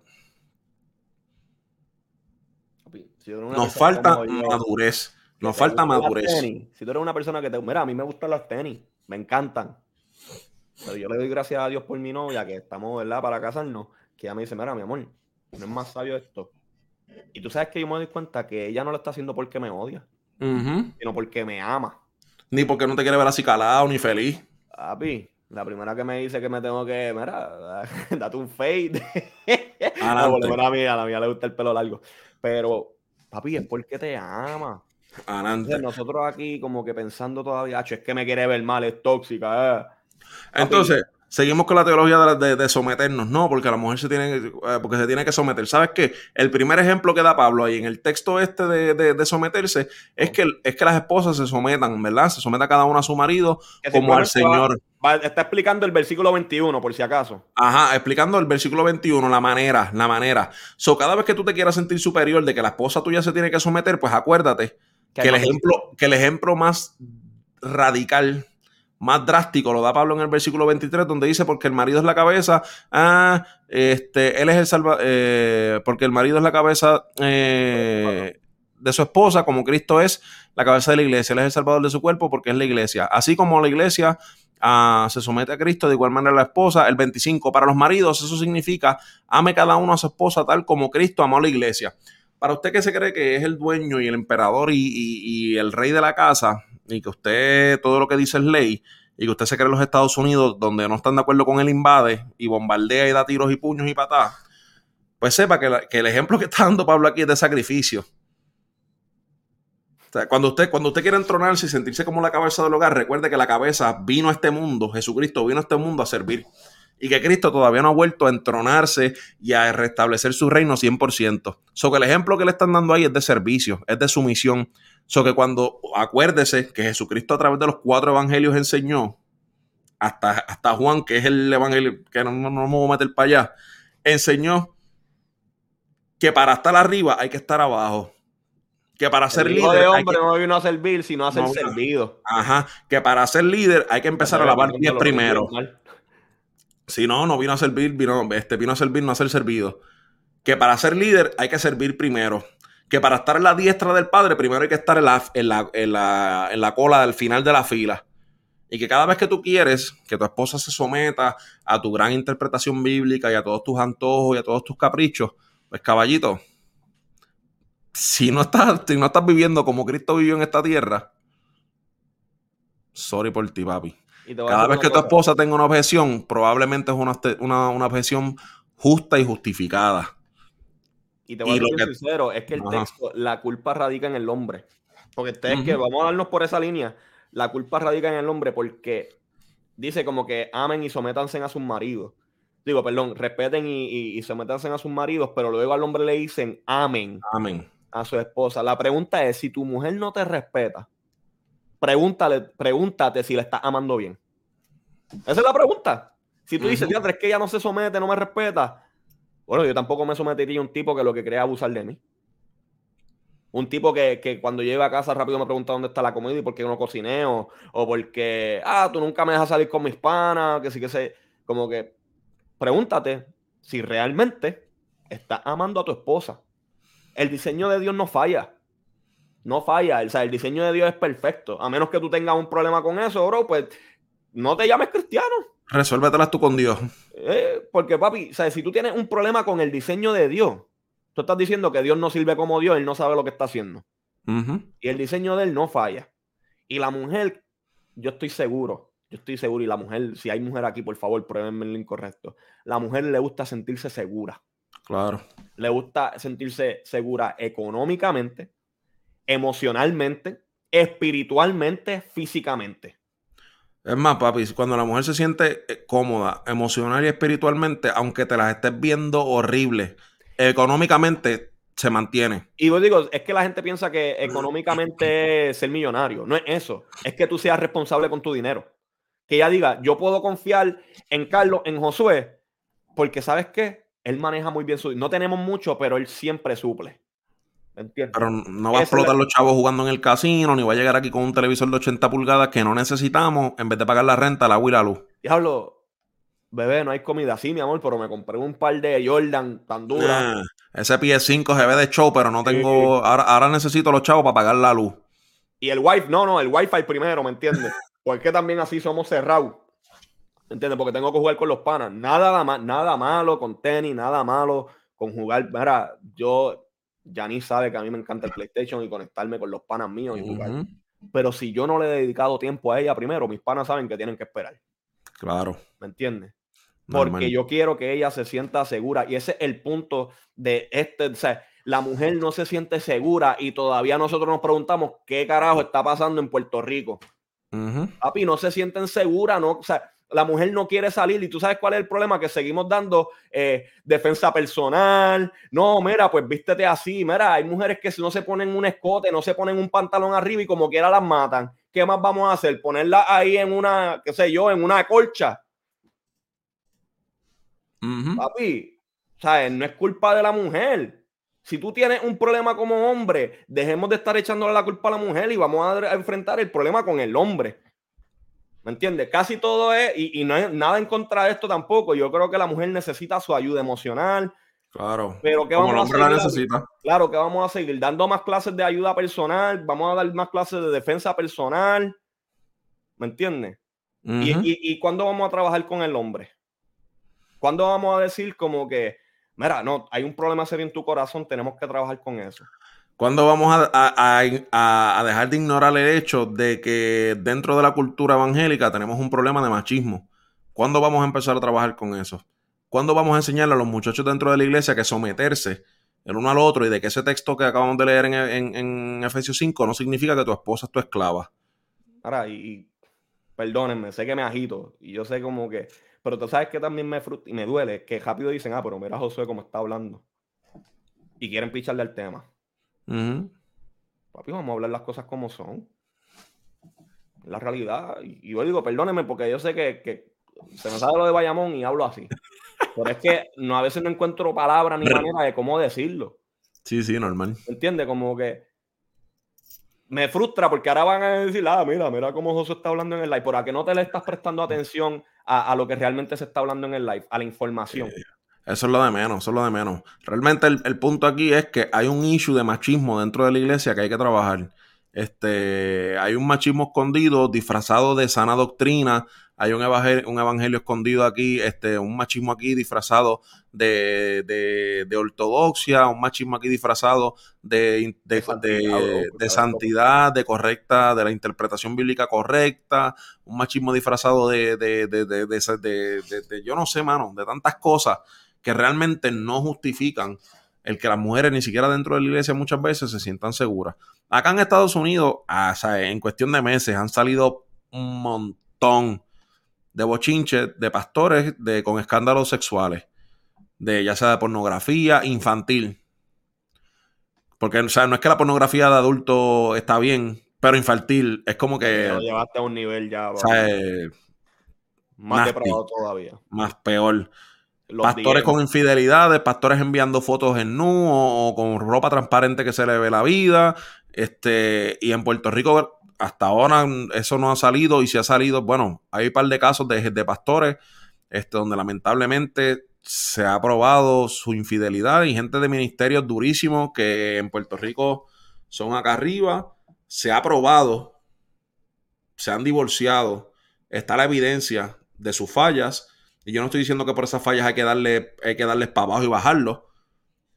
nos falta madurez. Nos falta madurez.
Si tú eres una persona que te... Mira, a mí me gustan los tenis. Me encantan pero yo le doy gracias a Dios por mi novia, que estamos, ¿verdad?, para casarnos, que ella me dice, mira, mi amor, no es más sabio esto. Y tú sabes que yo me doy cuenta que ella no lo está haciendo porque me odia, sino porque me ama.
Ni porque no te quiere ver así calado ni feliz.
Papi, la primera que me dice que me tengo que, mira, <laughs> date un fade. <laughs> no, a, mí, a la mía le gusta el pelo largo. Pero, papi, es porque te ama. nosotros aquí como que pensando todavía, es que me quiere ver mal, es tóxica. Eh.
Entonces, seguimos con la teología de, someternos, no, porque la mujer se tiene, eh, porque se tiene que someter. ¿Sabes qué? El primer ejemplo que da Pablo ahí en el texto este de, someterse es que, es que las esposas se sometan, ¿verdad? Se someta cada uno a su marido como al Señor.
está explicando el versículo 21, por si acaso.
Ajá, explicando el versículo 21, la manera, la manera. So, cada vez que tú te quieras sentir superior de que la esposa tuya se tiene que someter, pues acuérdate que, el, ejemplo, que el ejemplo más radical más drástico lo da Pablo en el versículo 23, donde dice, porque el marido es la cabeza, ah, este, él es el salva, eh, porque el marido es la cabeza eh, de su esposa, como Cristo es la cabeza de la iglesia, él es el salvador de su cuerpo porque es la iglesia. Así como la iglesia ah, se somete a Cristo, de igual manera la esposa, el 25, para los maridos eso significa, ame cada uno a su esposa tal como Cristo amó a la iglesia. Para usted que se cree que es el dueño y el emperador y el rey de la casa, y que usted todo lo que dice es ley y que usted se cree en los Estados Unidos donde no están de acuerdo con el invade y bombardea y da tiros y puños y patadas, pues sepa que, el ejemplo que está dando Pablo aquí es de sacrificio. Cuando usted, cuando usted quiere entronarse y sentirse como la cabeza del hogar, recuerde que la cabeza vino a este mundo, Jesucristo vino a este mundo a servir. Y que Cristo todavía no ha vuelto a entronarse y a restablecer su reino 100%. So que el ejemplo que le están dando ahí es de servicio, es de sumisión. So que cuando acuérdese que Jesucristo a través de los cuatro evangelios enseñó, hasta, hasta Juan, que es el evangelio que no, nos vamos a meter para allá, enseñó que para estar arriba hay que estar abajo. Que para ser líder.
de hombre no vino a servir, sino a ser servido.
Ajá. Que para ser líder hay que empezar a lavar pies primero. Si no, no vino a servir, vino, este, vino a servir, no a ser servido. Que para ser líder hay que servir primero que para estar en la diestra del padre, primero hay que estar en la, en la, en la, en la cola del final de la fila. Y que cada vez que tú quieres que tu esposa se someta a tu gran interpretación bíblica y a todos tus antojos y a todos tus caprichos, pues caballito, si no estás, si no estás viviendo como Cristo vivió en esta tierra, sorry por ti, papi. Cada vez que tu esposa tenga una objeción, probablemente es una, una, una objeción justa y justificada.
Y te voy a ser sincero, es que el texto, la culpa radica en el hombre. Porque es que vamos a darnos por esa línea. La culpa radica en el hombre porque dice como que amen y sométanse a sus maridos. Digo, perdón, respeten y, y, sométanse a sus maridos, pero luego al hombre le dicen amen,
amen
a su esposa. La pregunta es, si tu mujer no te respeta, pregúntale, pregúntate si le estás amando bien. Esa es la pregunta. Si tú dices, es que ella no se somete, no me respeta, bueno, yo tampoco me sometería a un tipo que lo que crea abusar de mí. Un tipo que, cuando llegue a casa rápido me pregunta dónde está la comida y por qué no cociné, o, porque, ah, tú nunca me dejas salir con mis panas, que sí que sé. Como que pregúntate si realmente estás amando a tu esposa. El diseño de Dios no falla. No falla. O sea, el diseño de Dios es perfecto. A menos que tú tengas un problema con eso, bro, pues no te llames cristiano.
Resuélvetelas tú con Dios.
Eh, porque, papi, si tú tienes un problema con el diseño de Dios, tú estás diciendo que Dios no sirve como Dios, Él no sabe lo que está haciendo. Y el diseño de Él no falla. Y la mujer, yo estoy seguro, yo estoy seguro, y la mujer, si hay mujer aquí, por favor, pruébenme lo incorrecto. La mujer le gusta sentirse segura.
Claro.
Le gusta sentirse segura económicamente, emocionalmente, espiritualmente, físicamente.
Es más, papi, cuando la mujer se siente eh, cómoda, emocional y espiritualmente, aunque te las estés viendo horrible, económicamente se mantiene.
Y vos digo, es que la gente piensa que económicamente es ser millonario. No es eso. Es que tú seas responsable con tu dinero. Que ella diga, yo puedo confiar en Carlos, en Josué, porque ¿sabes qué? Él maneja muy bien su... No tenemos mucho, pero él siempre suple.
¿Entiendes? Pero no va a explotar los chavos jugando en el casino, ni va a llegar aquí con un televisor de 80 pulgadas que no necesitamos en vez de pagar la renta, la agua y la luz.
Diablo, bebé, no hay comida así, mi amor, pero me compré un par de Jordan tan duras. Ah,
ese PS5 se ve de show, pero no tengo. Ahora, ahora necesito los chavos para pagar la luz.
Y el wifi, no, no, el wifi primero, ¿me entiendes? <laughs> Porque también así somos cerrados. ¿Me entiendes? Porque tengo que jugar con los panas. Nada, nada malo con tenis, nada malo con jugar. Mira, yo ni sabe que a mí me encanta el PlayStation y conectarme con los panas míos y jugar. Pero si yo no le he dedicado tiempo a ella primero, mis panas saben que tienen que esperar.
Claro.
¿Me entiendes? Porque yo quiero que ella se sienta segura. Y ese es el punto de este. O sea, la mujer no se siente segura y todavía nosotros nos preguntamos qué carajo está pasando en Puerto Rico. Papi, no se sienten seguras, ¿no? O sea, la mujer no quiere salir y tú sabes cuál es el problema, que seguimos dando eh, defensa personal, no, mira, pues vístete así, mira, hay mujeres que si no se ponen un escote, no se ponen un pantalón arriba y como quiera las matan, ¿qué más vamos a hacer? Ponerla ahí en una, qué sé yo, en una colcha. Papi, ¿sabes? No es culpa de la mujer. Si tú tienes un problema como hombre, dejemos de estar echándole la culpa a la mujer y vamos a enfrentar el problema con el hombre. ¿Me entiendes? Casi todo es, y, no hay nada en contra de esto tampoco. Yo creo que la mujer necesita su ayuda emocional.
Claro.
Pero que vamos a seguir, la necesita. Claro, que vamos a seguir dando más clases de ayuda personal, vamos a dar más clases de defensa personal. ¿Me entiendes? y, y, cuándo vamos a trabajar con el hombre? ¿Cuándo vamos a decir como que, mira, no, hay un problema serio en tu corazón, tenemos que trabajar con eso?
¿Cuándo vamos a, dejar de ignorar el hecho de que dentro de la cultura evangélica tenemos un problema de machismo? ¿Cuándo vamos a empezar a trabajar con eso? ¿Cuándo vamos a enseñarle a los muchachos dentro de la iglesia que someterse el uno al otro y de que ese texto que acabamos de leer en, en, Efesios 5 no significa que tu esposa es tu esclava?
Ahora, y, perdónenme, sé que me agito y yo sé como que, pero tú sabes que también me y me duele que rápido dicen, ah, pero mira Josué cómo está hablando y quieren picharle al tema. Papi, vamos a hablar las cosas como son. La realidad. Y yo digo, perdóneme, porque yo sé que, se me sabe lo de Bayamón y hablo así. Pero es que no, a veces no encuentro palabras ni manera de cómo decirlo.
Sí, sí, normal.
¿Entiendes? Como que me frustra porque ahora van a decir, ah, mira, mira cómo José está hablando en el live. Por a que no te le estás prestando atención a, lo que realmente se está hablando en el live, a la información.
Eso es lo de menos, eso es lo de menos. Realmente el, punto aquí es que hay un issue de machismo dentro de la iglesia que hay que trabajar. Este, hay un machismo escondido disfrazado de sana doctrina. Hay un evangelio, un evangelio escondido aquí, este, un machismo aquí disfrazado de, de, ortodoxia, un machismo aquí disfrazado de, de, santidad, de correcta, de la interpretación bíblica correcta, un machismo disfrazado de, de, yo no sé, mano, de tantas cosas que realmente no justifican el que las mujeres ni siquiera dentro de la iglesia muchas veces se sientan seguras. Acá en Estados Unidos, ah, en cuestión de meses, han salido un montón de bochinches de pastores de, con escándalos sexuales, de ya sea de pornografía infantil. Porque o sea, no es que la pornografía de adulto está bien, pero infantil es como que...
Lo llevaste a un nivel ya...
más depravado todavía. Más peor pastores con infidelidades, pastores enviando fotos en nu o, con ropa transparente que se le ve la vida. Este, y en Puerto Rico hasta ahora eso no ha salido y si ha salido, bueno, hay un par de casos de, de pastores este, donde lamentablemente se ha probado su infidelidad y gente de ministerios durísimos que en Puerto Rico son acá arriba. Se ha probado, se han divorciado, está la evidencia de sus fallas y yo no estoy diciendo que por esas fallas hay que darle, hay que darles para abajo y bajarlo.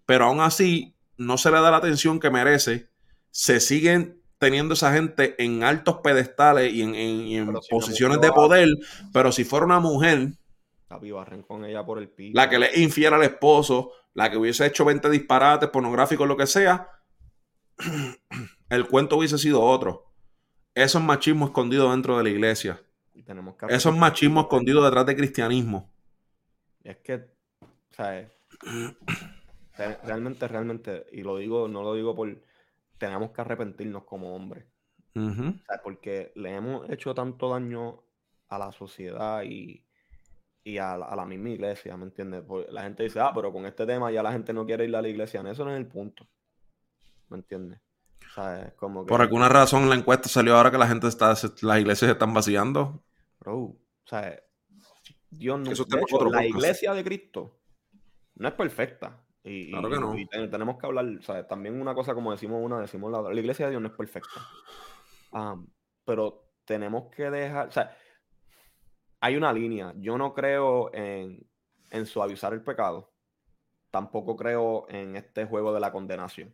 Pero aún así, no se le da la atención que merece. Se siguen teniendo esa gente en altos pedestales y en, posiciones de poder. Pero si fuera una mujer.
con ella por el
La que le infiera al esposo, la que hubiese hecho 20 disparates pornográficos, lo que sea, <clears throat> el cuento hubiese sido otro. Eso es machismo escondido dentro de la iglesia.
Tenemos
que Eso es machismo escondido detrás de cristianismo.
Es que, ¿sabes? realmente, realmente, y lo digo, no lo digo por, tenemos que arrepentirnos como hombres. porque le hemos hecho tanto daño a la sociedad y, a, la, misma iglesia, ¿me entiendes? la gente dice, ah, pero con este tema ya la gente no quiere ir a la iglesia. Eso no es el punto. ¿Me entiendes? Como
Por alguna razón la encuesta salió ahora que la gente está, las iglesias están vaciando.
Bro, o sea, Dios no, la iglesia de Cristo no es perfecta. Y, claro que no. y tenemos que hablar, también una cosa como decimos una, decimos la, la iglesia de Dios no es perfecta. pero tenemos que dejar, o sea, hay una línea. Yo no creo en, en suavizar el pecado. Tampoco creo en este juego de la condenación.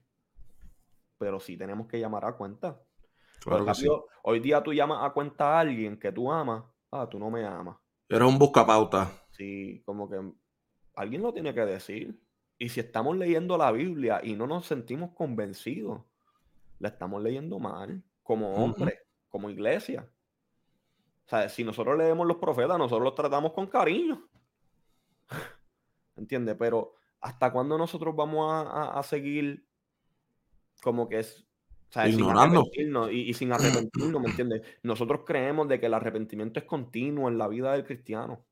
Pero sí tenemos que llamar a cuenta. Hoy día tú llamas a cuenta a alguien que tú amas. Ah, tú no me amas.
Eres un buscapauta.
Sí, como que alguien lo tiene que decir. Y si estamos leyendo la Biblia y no nos sentimos convencidos, la estamos leyendo mal, como hombre, como iglesia. O sea, si nosotros leemos los profetas, nosotros los tratamos con cariño. <laughs> ¿Entiendes? Pero ¿hasta cuándo nosotros vamos a, seguir como que es Ignorando. y, sin arrepentirnos, ¿me entiendes? Nosotros creemos de que el arrepentimiento es continuo en la vida del cristiano.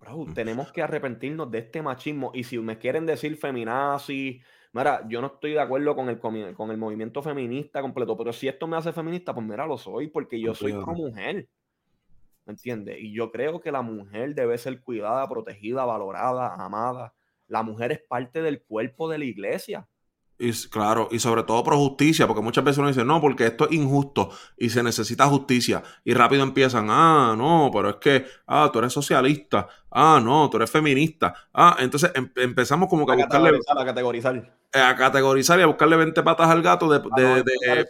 Bro, tenemos que arrepentirnos de este machismo. Y si me quieren decir feminazi, mira, yo no estoy de acuerdo con el, con el movimiento feminista completo, pero si esto me hace feminista, pues mira, lo soy, porque yo soy pro mujer. ¿Me entiendes? Y yo creo que la mujer debe ser cuidada, protegida, valorada, amada. La mujer es parte del cuerpo de la iglesia.
Y, claro, y sobre todo por justicia, porque muchas veces uno dice, no, porque esto es injusto y se necesita justicia. Y rápido empiezan, ah, no, pero es que, ah, tú eres socialista, ah, no, tú eres feminista. Ah, entonces em, empezamos como que a, buscarle...
A categorizar.
A categorizar y a buscarle 20 patas al gato de, de,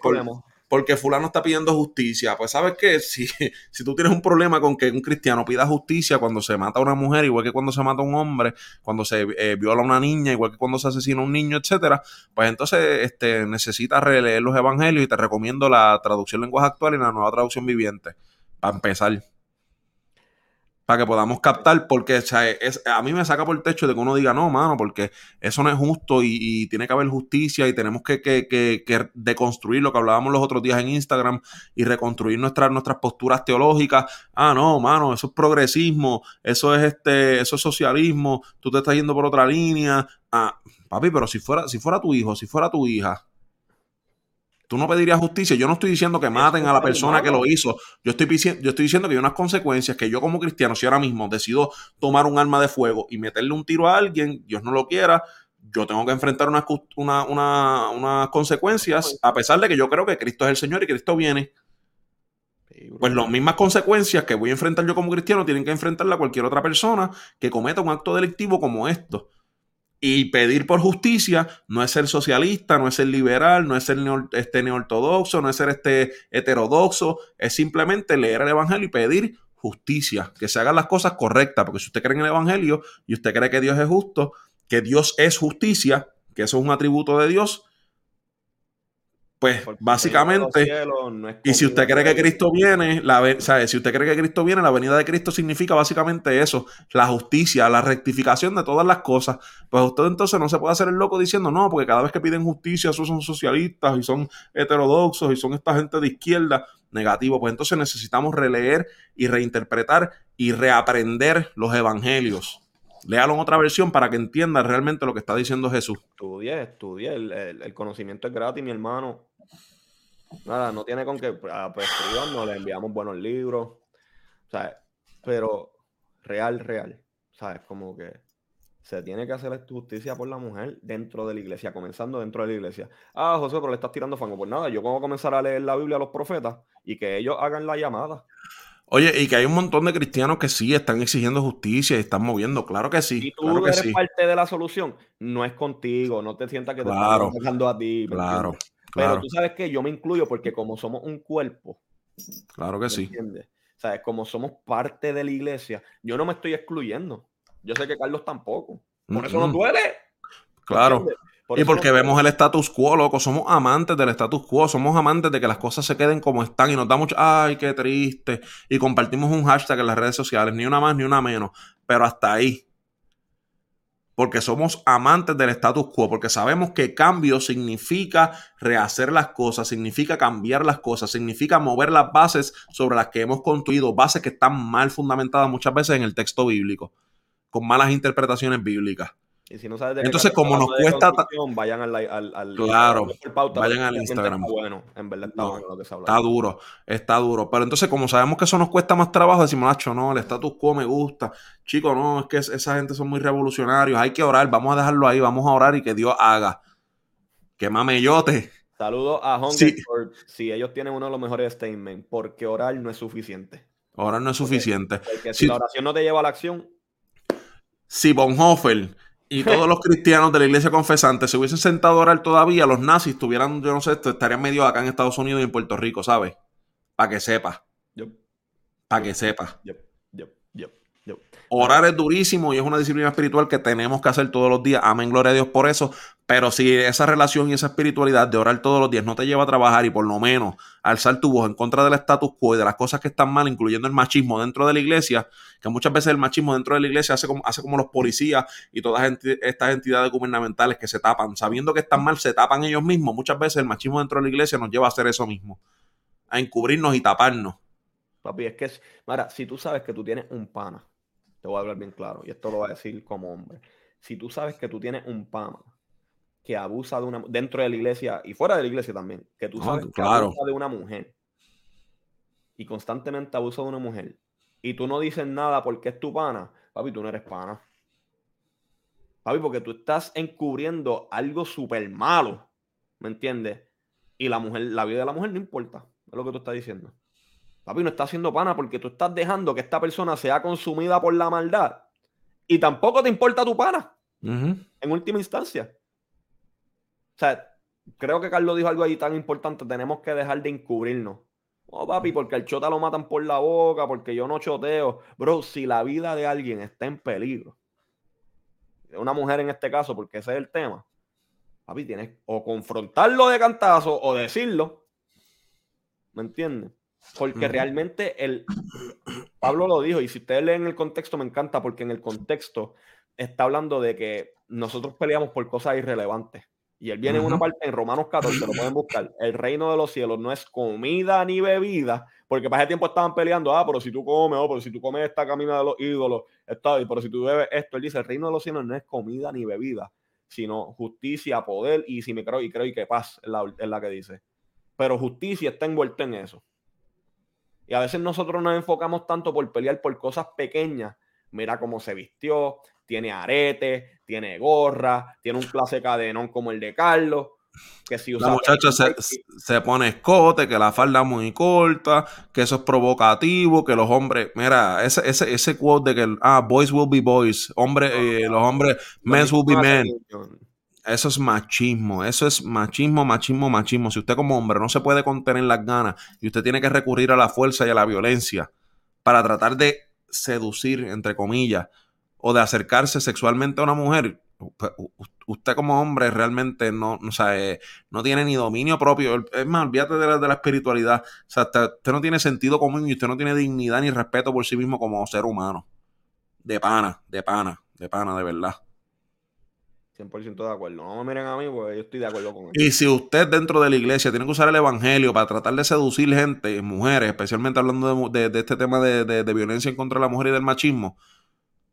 porque fulano está pidiendo justicia. Pues sabes que <laughs> si, si tú tienes un problema con que un cristiano pida justicia cuando se mata a una mujer, igual que cuando se mata a un hombre, cuando se eh, viola a una niña, igual que cuando se asesina a un niño, etcétera, pues entonces este, necesitas releer los evangelios y te recomiendo la traducción lenguaje actual y la nueva traducción viviente. Para empezar para que podamos captar, porque a mí me saca por el techo de que uno diga, no, mano, porque eso no es justo y, tiene que haber justicia y tenemos que, que, que, deconstruir lo que hablábamos los otros días en Instagram y reconstruir nuestras, nuestras posturas teológicas. Ah, no, mano, eso es progresismo, eso es este, eso es socialismo, tú te estás yendo por otra línea. Ah, papi, pero si fuera, si fuera tu hijo, si fuera tu hija, Tú no pedirías justicia. Yo no estoy diciendo que maten a la persona que lo hizo. Yo estoy, yo estoy diciendo que hay unas consecuencias que yo como cristiano, si ahora mismo decido tomar un arma de fuego y meterle un tiro a alguien, Dios no lo quiera, yo tengo que enfrentar unas, unas consecuencias, a pesar de que yo creo que Cristo es el Señor y Cristo viene. Pues las mismas consecuencias que voy a enfrentar yo como cristiano tienen que enfrentarla cualquier otra persona que cometa un acto delictivo como esto. Y pedir por justicia no es ser socialista, no es ser liberal, no es ser este neortodoxo, no es ser este heterodoxo, es simplemente leer el Evangelio y pedir justicia, que se hagan las cosas correctas, porque si usted cree en el Evangelio y usted cree que Dios es justo, que Dios es justicia, que eso es un atributo de Dios, pues básicamente, y si usted cree que Cristo viene, la, si usted cree que Cristo viene, la venida de Cristo significa básicamente eso, la justicia, la rectificación de todas las cosas. Pues usted entonces no se puede hacer el loco diciendo, no, porque cada vez que piden justicia, esos son socialistas y son heterodoxos y son esta gente de izquierda, negativo. Pues entonces necesitamos releer y reinterpretar y reaprender los evangelios léalo en otra versión para que entienda realmente lo que está diciendo Jesús.
Estudia. El, el, conocimiento es gratis, mi hermano. Nada, no tiene con qué ah, pues, escribirnos, le enviamos buenos libros. ¿sabes? Pero real, real. ¿Sabes? Como que se tiene que hacer justicia por la mujer dentro de la iglesia, comenzando dentro de la iglesia. Ah, José, pero le estás tirando fango. Pues nada, yo puedo comenzar a leer la Biblia a los profetas y que ellos hagan la llamada.
Oye, y que hay un montón de cristianos que sí están exigiendo justicia y están moviendo, claro que sí.
Y tú eres parte de la solución, no es contigo, no te sientas que te están dejando a ti.
Claro,
Pero tú sabes que yo me incluyo porque como somos un cuerpo.
Claro que sí.
¿Entiendes? ¿Sabes? Como somos parte de la iglesia, yo no me estoy excluyendo. Yo sé que Carlos tampoco. Por eso no duele.
Claro. y porque vemos el status quo, loco. Somos amantes del status quo. Somos amantes de que las cosas se queden como están y nos da mucho, ay, qué triste. Y compartimos un hashtag en las redes sociales, ni una más ni una menos. Pero hasta ahí. Porque somos amantes del status quo, porque sabemos que cambio significa rehacer las cosas, significa cambiar las cosas, significa mover las bases sobre las que hemos construido, bases que están mal fundamentadas muchas veces en el texto bíblico, con malas interpretaciones bíblicas.
Y si no sabes de
Entonces, como nos cuesta.
Vayan al, al,
claro, vayan al Instagram.
Está bueno, en verdad está bueno lo que se habla.
Está duro, está duro. Pero entonces, como sabemos que eso nos cuesta más trabajo, decimos, Nacho, no, el status quo me gusta. Chico, no, es que esa gente son muy revolucionarios. Hay que orar, vamos a dejarlo ahí, vamos a orar y que Dios haga. Que mamellote.
Saludos a Hunger si ellos tienen uno de los mejores statements, porque orar no es suficiente.
Orar no es suficiente.
Porque, si la oración no te lleva a la acción.
Si Bonhoeffer y todos los cristianos de la iglesia confesante se hubiesen sentado a orar todavía, los nazis tuvieran, yo no sé, estarían medio acá en Estados Unidos y en Puerto Rico, ¿sabes? Para que sepa. Para que sepa. Orar es durísimo y es una disciplina espiritual que tenemos que hacer todos los días. Amén, gloria a Dios por eso. Pero si esa relación y esa espiritualidad de orar todos los días no te lleva a trabajar y por lo menos alzar tu voz en contra del status quo y de las cosas que están mal, incluyendo el machismo dentro de la iglesia, que muchas veces el machismo dentro de la iglesia hace como, hace como los policías y todas estas entidades gubernamentales que se tapan, sabiendo que están mal, se tapan ellos mismos. Muchas veces el machismo dentro de la iglesia nos lleva a hacer eso mismo, a encubrirnos y taparnos.
Papi, es que, mira, si tú sabes que tú tienes un pana, te voy a hablar bien claro, y esto lo voy a decir como hombre. Si tú sabes que tú tienes un pana que abusa de una dentro de la iglesia y fuera de la iglesia también, que tú sabes que abusa de una mujer y constantemente abusa de una mujer y tú no dices nada porque es tu pana, papi, tú no eres pana. Papi, porque tú estás encubriendo algo súper malo, ¿me entiendes? Y la mujer, la vida de la mujer no importa, es lo que tú estás diciendo. Papi, no está haciendo pana porque tú estás dejando que esta persona sea consumida por la maldad. Y tampoco te importa tu pana. En última instancia. O sea, creo que Carlos dijo algo ahí tan importante. Tenemos que dejar de encubrirnos. Oh, papi, porque el chota lo matan por la boca, porque yo no choteo. Bro, si la vida de alguien está en peligro, de una mujer en este caso, porque ese es el tema, papi, tienes o confrontarlo de cantazo o decirlo. ¿Me entiendes? Porque realmente el Pablo lo dijo, y si ustedes leen el contexto, me encanta, porque en el contexto está hablando de que nosotros peleamos por cosas irrelevantes. Y él viene en una parte en Romanos 14, lo pueden buscar. El reino de los cielos no es comida ni bebida, porque para ese tiempo estaban peleando, ah, pero si tú comes, oh, pero si tú comes esta camina de los ídolos, está, pero si tú bebes esto, él dice, el reino de los cielos no es comida ni bebida, sino justicia, poder y si me creo y creo y que paz es la, es la que dice. Pero justicia está envuelta en eso. Y a veces nosotros nos enfocamos tanto por pelear por cosas pequeñas. Mira cómo se vistió, tiene arete, tiene gorra, tiene un clase cadenón como el de Carlos. Que si
la muchacha se, pone escote, que la falda es muy corta, que eso es provocativo, que los hombres, mira, ese, ese, ese quote de que ah, boys will be boys, hombre, eh, los hombres, men will be men. Eso es machismo, eso es machismo, machismo, machismo. Si usted como hombre no se puede contener las ganas y usted tiene que recurrir a la fuerza y a la violencia para tratar de seducir, entre comillas, o de acercarse sexualmente a una mujer, pues, usted como hombre realmente no, eh, no tiene ni dominio propio. Es más, olvídate de la, espiritualidad. O sea, usted, no tiene sentido común y usted no tiene dignidad ni respeto por sí mismo como ser humano. De pana, de pana, de pana, de verdad.
100% de acuerdo. No me miren a mí, porque yo estoy de acuerdo con eso.
Y si usted dentro de la iglesia tiene que usar el evangelio para tratar de seducir gente, mujeres, especialmente hablando de, este tema de, violencia en contra de la mujer y del machismo,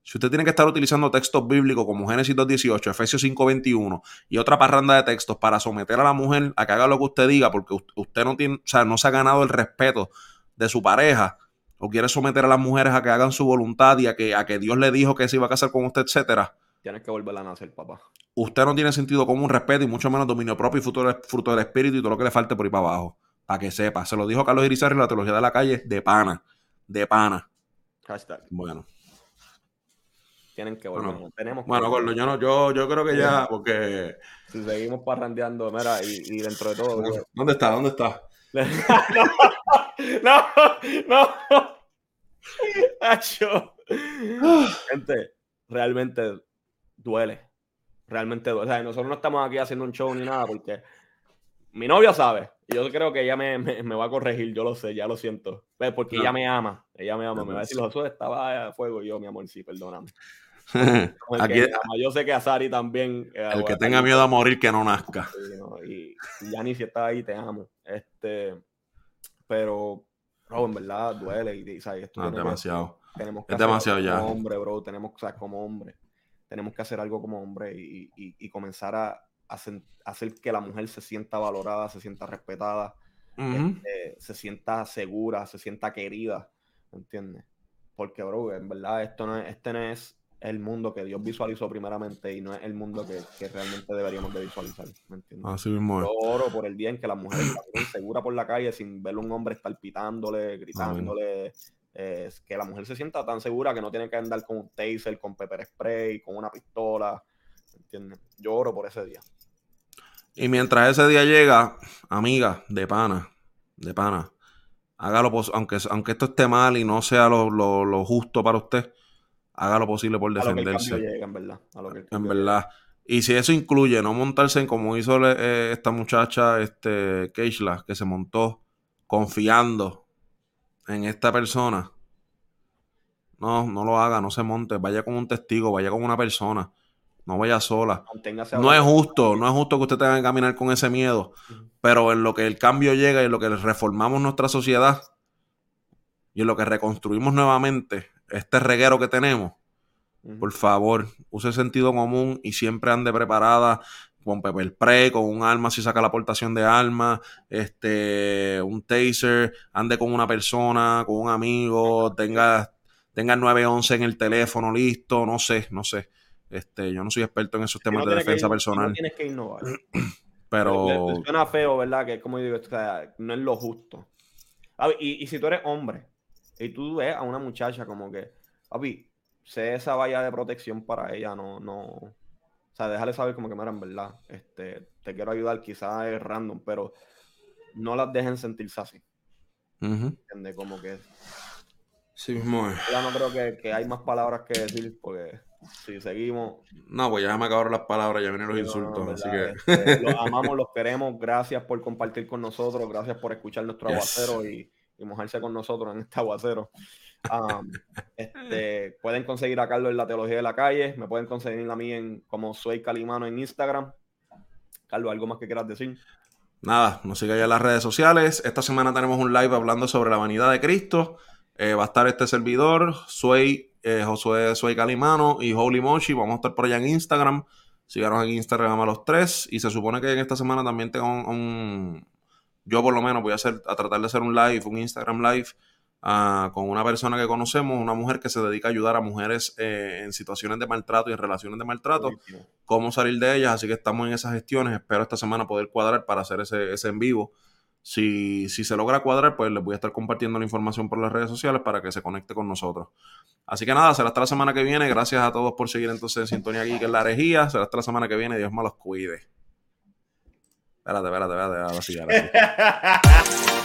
si usted tiene que estar utilizando textos bíblicos como Génesis 2.18, Efesios 5.21 y otra parranda de textos para someter a la mujer a que haga lo que usted diga, porque usted no tiene, o sea, no se ha ganado el respeto de su pareja, o quiere someter a las mujeres a que hagan su voluntad y a que, a que Dios le dijo que se iba a casar con usted, etcétera
Tienes que volver a nacer, papá.
Usted no tiene sentido como un respeto y mucho menos dominio propio y fruto, fruto del espíritu y todo lo que le falte por ir para abajo. Para que sepa. Se lo dijo Carlos Irizarry en la teología de la calle de pana. De pana.
Hashtag.
Bueno.
Tienen que volver.
Bueno,
Tenemos
bueno yo, no, yo, yo creo que ya, porque.
Si seguimos parrandeando, mira, y, dentro de todo.
¿Dónde está? ¿Dónde está? <laughs>
no, no, no. Gente, realmente duele. realmente duele. O sea, nosotros no estamos aquí haciendo un show ni nada porque mi novia sabe. Y yo creo que ella me, me, va a corregir, yo lo sé, ya lo siento. Pues, porque ella me ama, ella me ama. me va a decir, Josué, estaba a fuego. Y yo, mi amor, sí, perdóname. <laughs> yo sé que a Sari también.
Eh, el que tenga miedo a morir, que no nazca.
y, ya ni si estás ahí, te amo. Este, pero, bro, en verdad duele. Y, ¿sabes?
Esto no, demasiado.
tenemos que
es demasiado ya.
Como hombre, bro. Tenemos, o sea, como hombre. Tenemos que hacer algo como hombre y, y comenzar a, hacer, que la mujer se sienta valorada, se sienta respetada, este, se sienta segura, se sienta querida, ¿entiendes? Porque, bro, en verdad esto no es, este no es el mundo que Dios visualizó primeramente y no es el mundo que, realmente deberíamos de visualizar, ¿me entiendes?
Así mismo
Yo oro por el bien que la mujer esté segura por la calle sin ver un hombre palpitándole, gritándole, que la mujer se sienta tan segura que no tiene que andar con un taser, con pepper spray, con una pistola, ¿entiendes? Yo oro por ese día.
Y mientras ese día llega, amiga, de pana, de pana, hágalo, aunque, aunque esto esté mal y no sea lo, justo para usted, haga lo posible por defenderse.
en verdad.
en verdad. Y si eso incluye no montarse en como hizo eh, esta muchacha, este Keishla, que se montó confiando en esta persona. No, no lo haga, no se monte, vaya con un testigo, vaya con una persona. No vaya sola. No es justo, no es justo que usted tenga que caminar con ese miedo. Pero en lo que el cambio llega y en lo que reformamos nuestra sociedad y en lo que reconstruimos nuevamente este reguero que tenemos, por favor, use sentido común y siempre ande preparada con pepper spray, con un arma si saca la aportación de arma, este, un taser, ande con una persona, con un amigo, tenga, tenga el 911 en el teléfono listo, no sé, no sé. Este, yo no soy experto en esos temas de defensa personal. No
tienes que innovar. <clears throat>
Pero.
suena feo, ¿verdad? Que como digo, no es lo justo. y, si tú eres hombre y tú ves a una muchacha como que, papi, sé esa valla de protección para ella, no, no. Sea, déjale saber como que, mira, en verdad, este, te quiero ayudar, quizás es random, pero no las dejen sentirse así. ¿Entiendes? Como que.
Sí, mismo
Ya no creo que, que hay más palabras que decir porque si seguimos.
No, pues ya me acabaron las palabras, ya vienen los insultos. así que...
Este, <laughs> los amamos, los queremos. Gracias por compartir con nosotros. Gracias por escuchar nuestro aguacero y, mojarse con nosotros en este aguacero. <laughs> este, pueden conseguir a Carlos en la Teología de la Calle. Me pueden conseguir a mí en como soy Calimano en Instagram. Carlos, ¿algo más que quieras decir?
Nada, nos sigue ya en las redes sociales. Esta semana tenemos un live hablando sobre la vanidad de Cristo. Eh, va a estar este servidor, soy eh, Josué Soy Calimano y Holy Mochi. Vamos a estar por allá en Instagram. Síganos en Instagram a los tres. Y se supone que en esta semana también tengo un, yo por lo menos voy a hacer, a tratar de hacer un live, un Instagram live, con una persona que conocemos, una mujer que se dedica a ayudar a mujeres eh, en situaciones de maltrato y en relaciones de maltrato, cómo salir de ellas, así que estamos en esas gestiones, espero esta semana poder cuadrar para hacer ese, ese en vivo si, si se logra cuadrar, pues les voy a estar compartiendo la información por las redes sociales para que se conecte con nosotros. Así que nada, será hasta la semana que viene. Gracias a todos por seguir entonces en sintonía aquí, que es la herejía. Será hasta la semana que viene. Dios me los cuide. Espérate, espérate, espérate. Ahora sí, ahora sí. <laughs>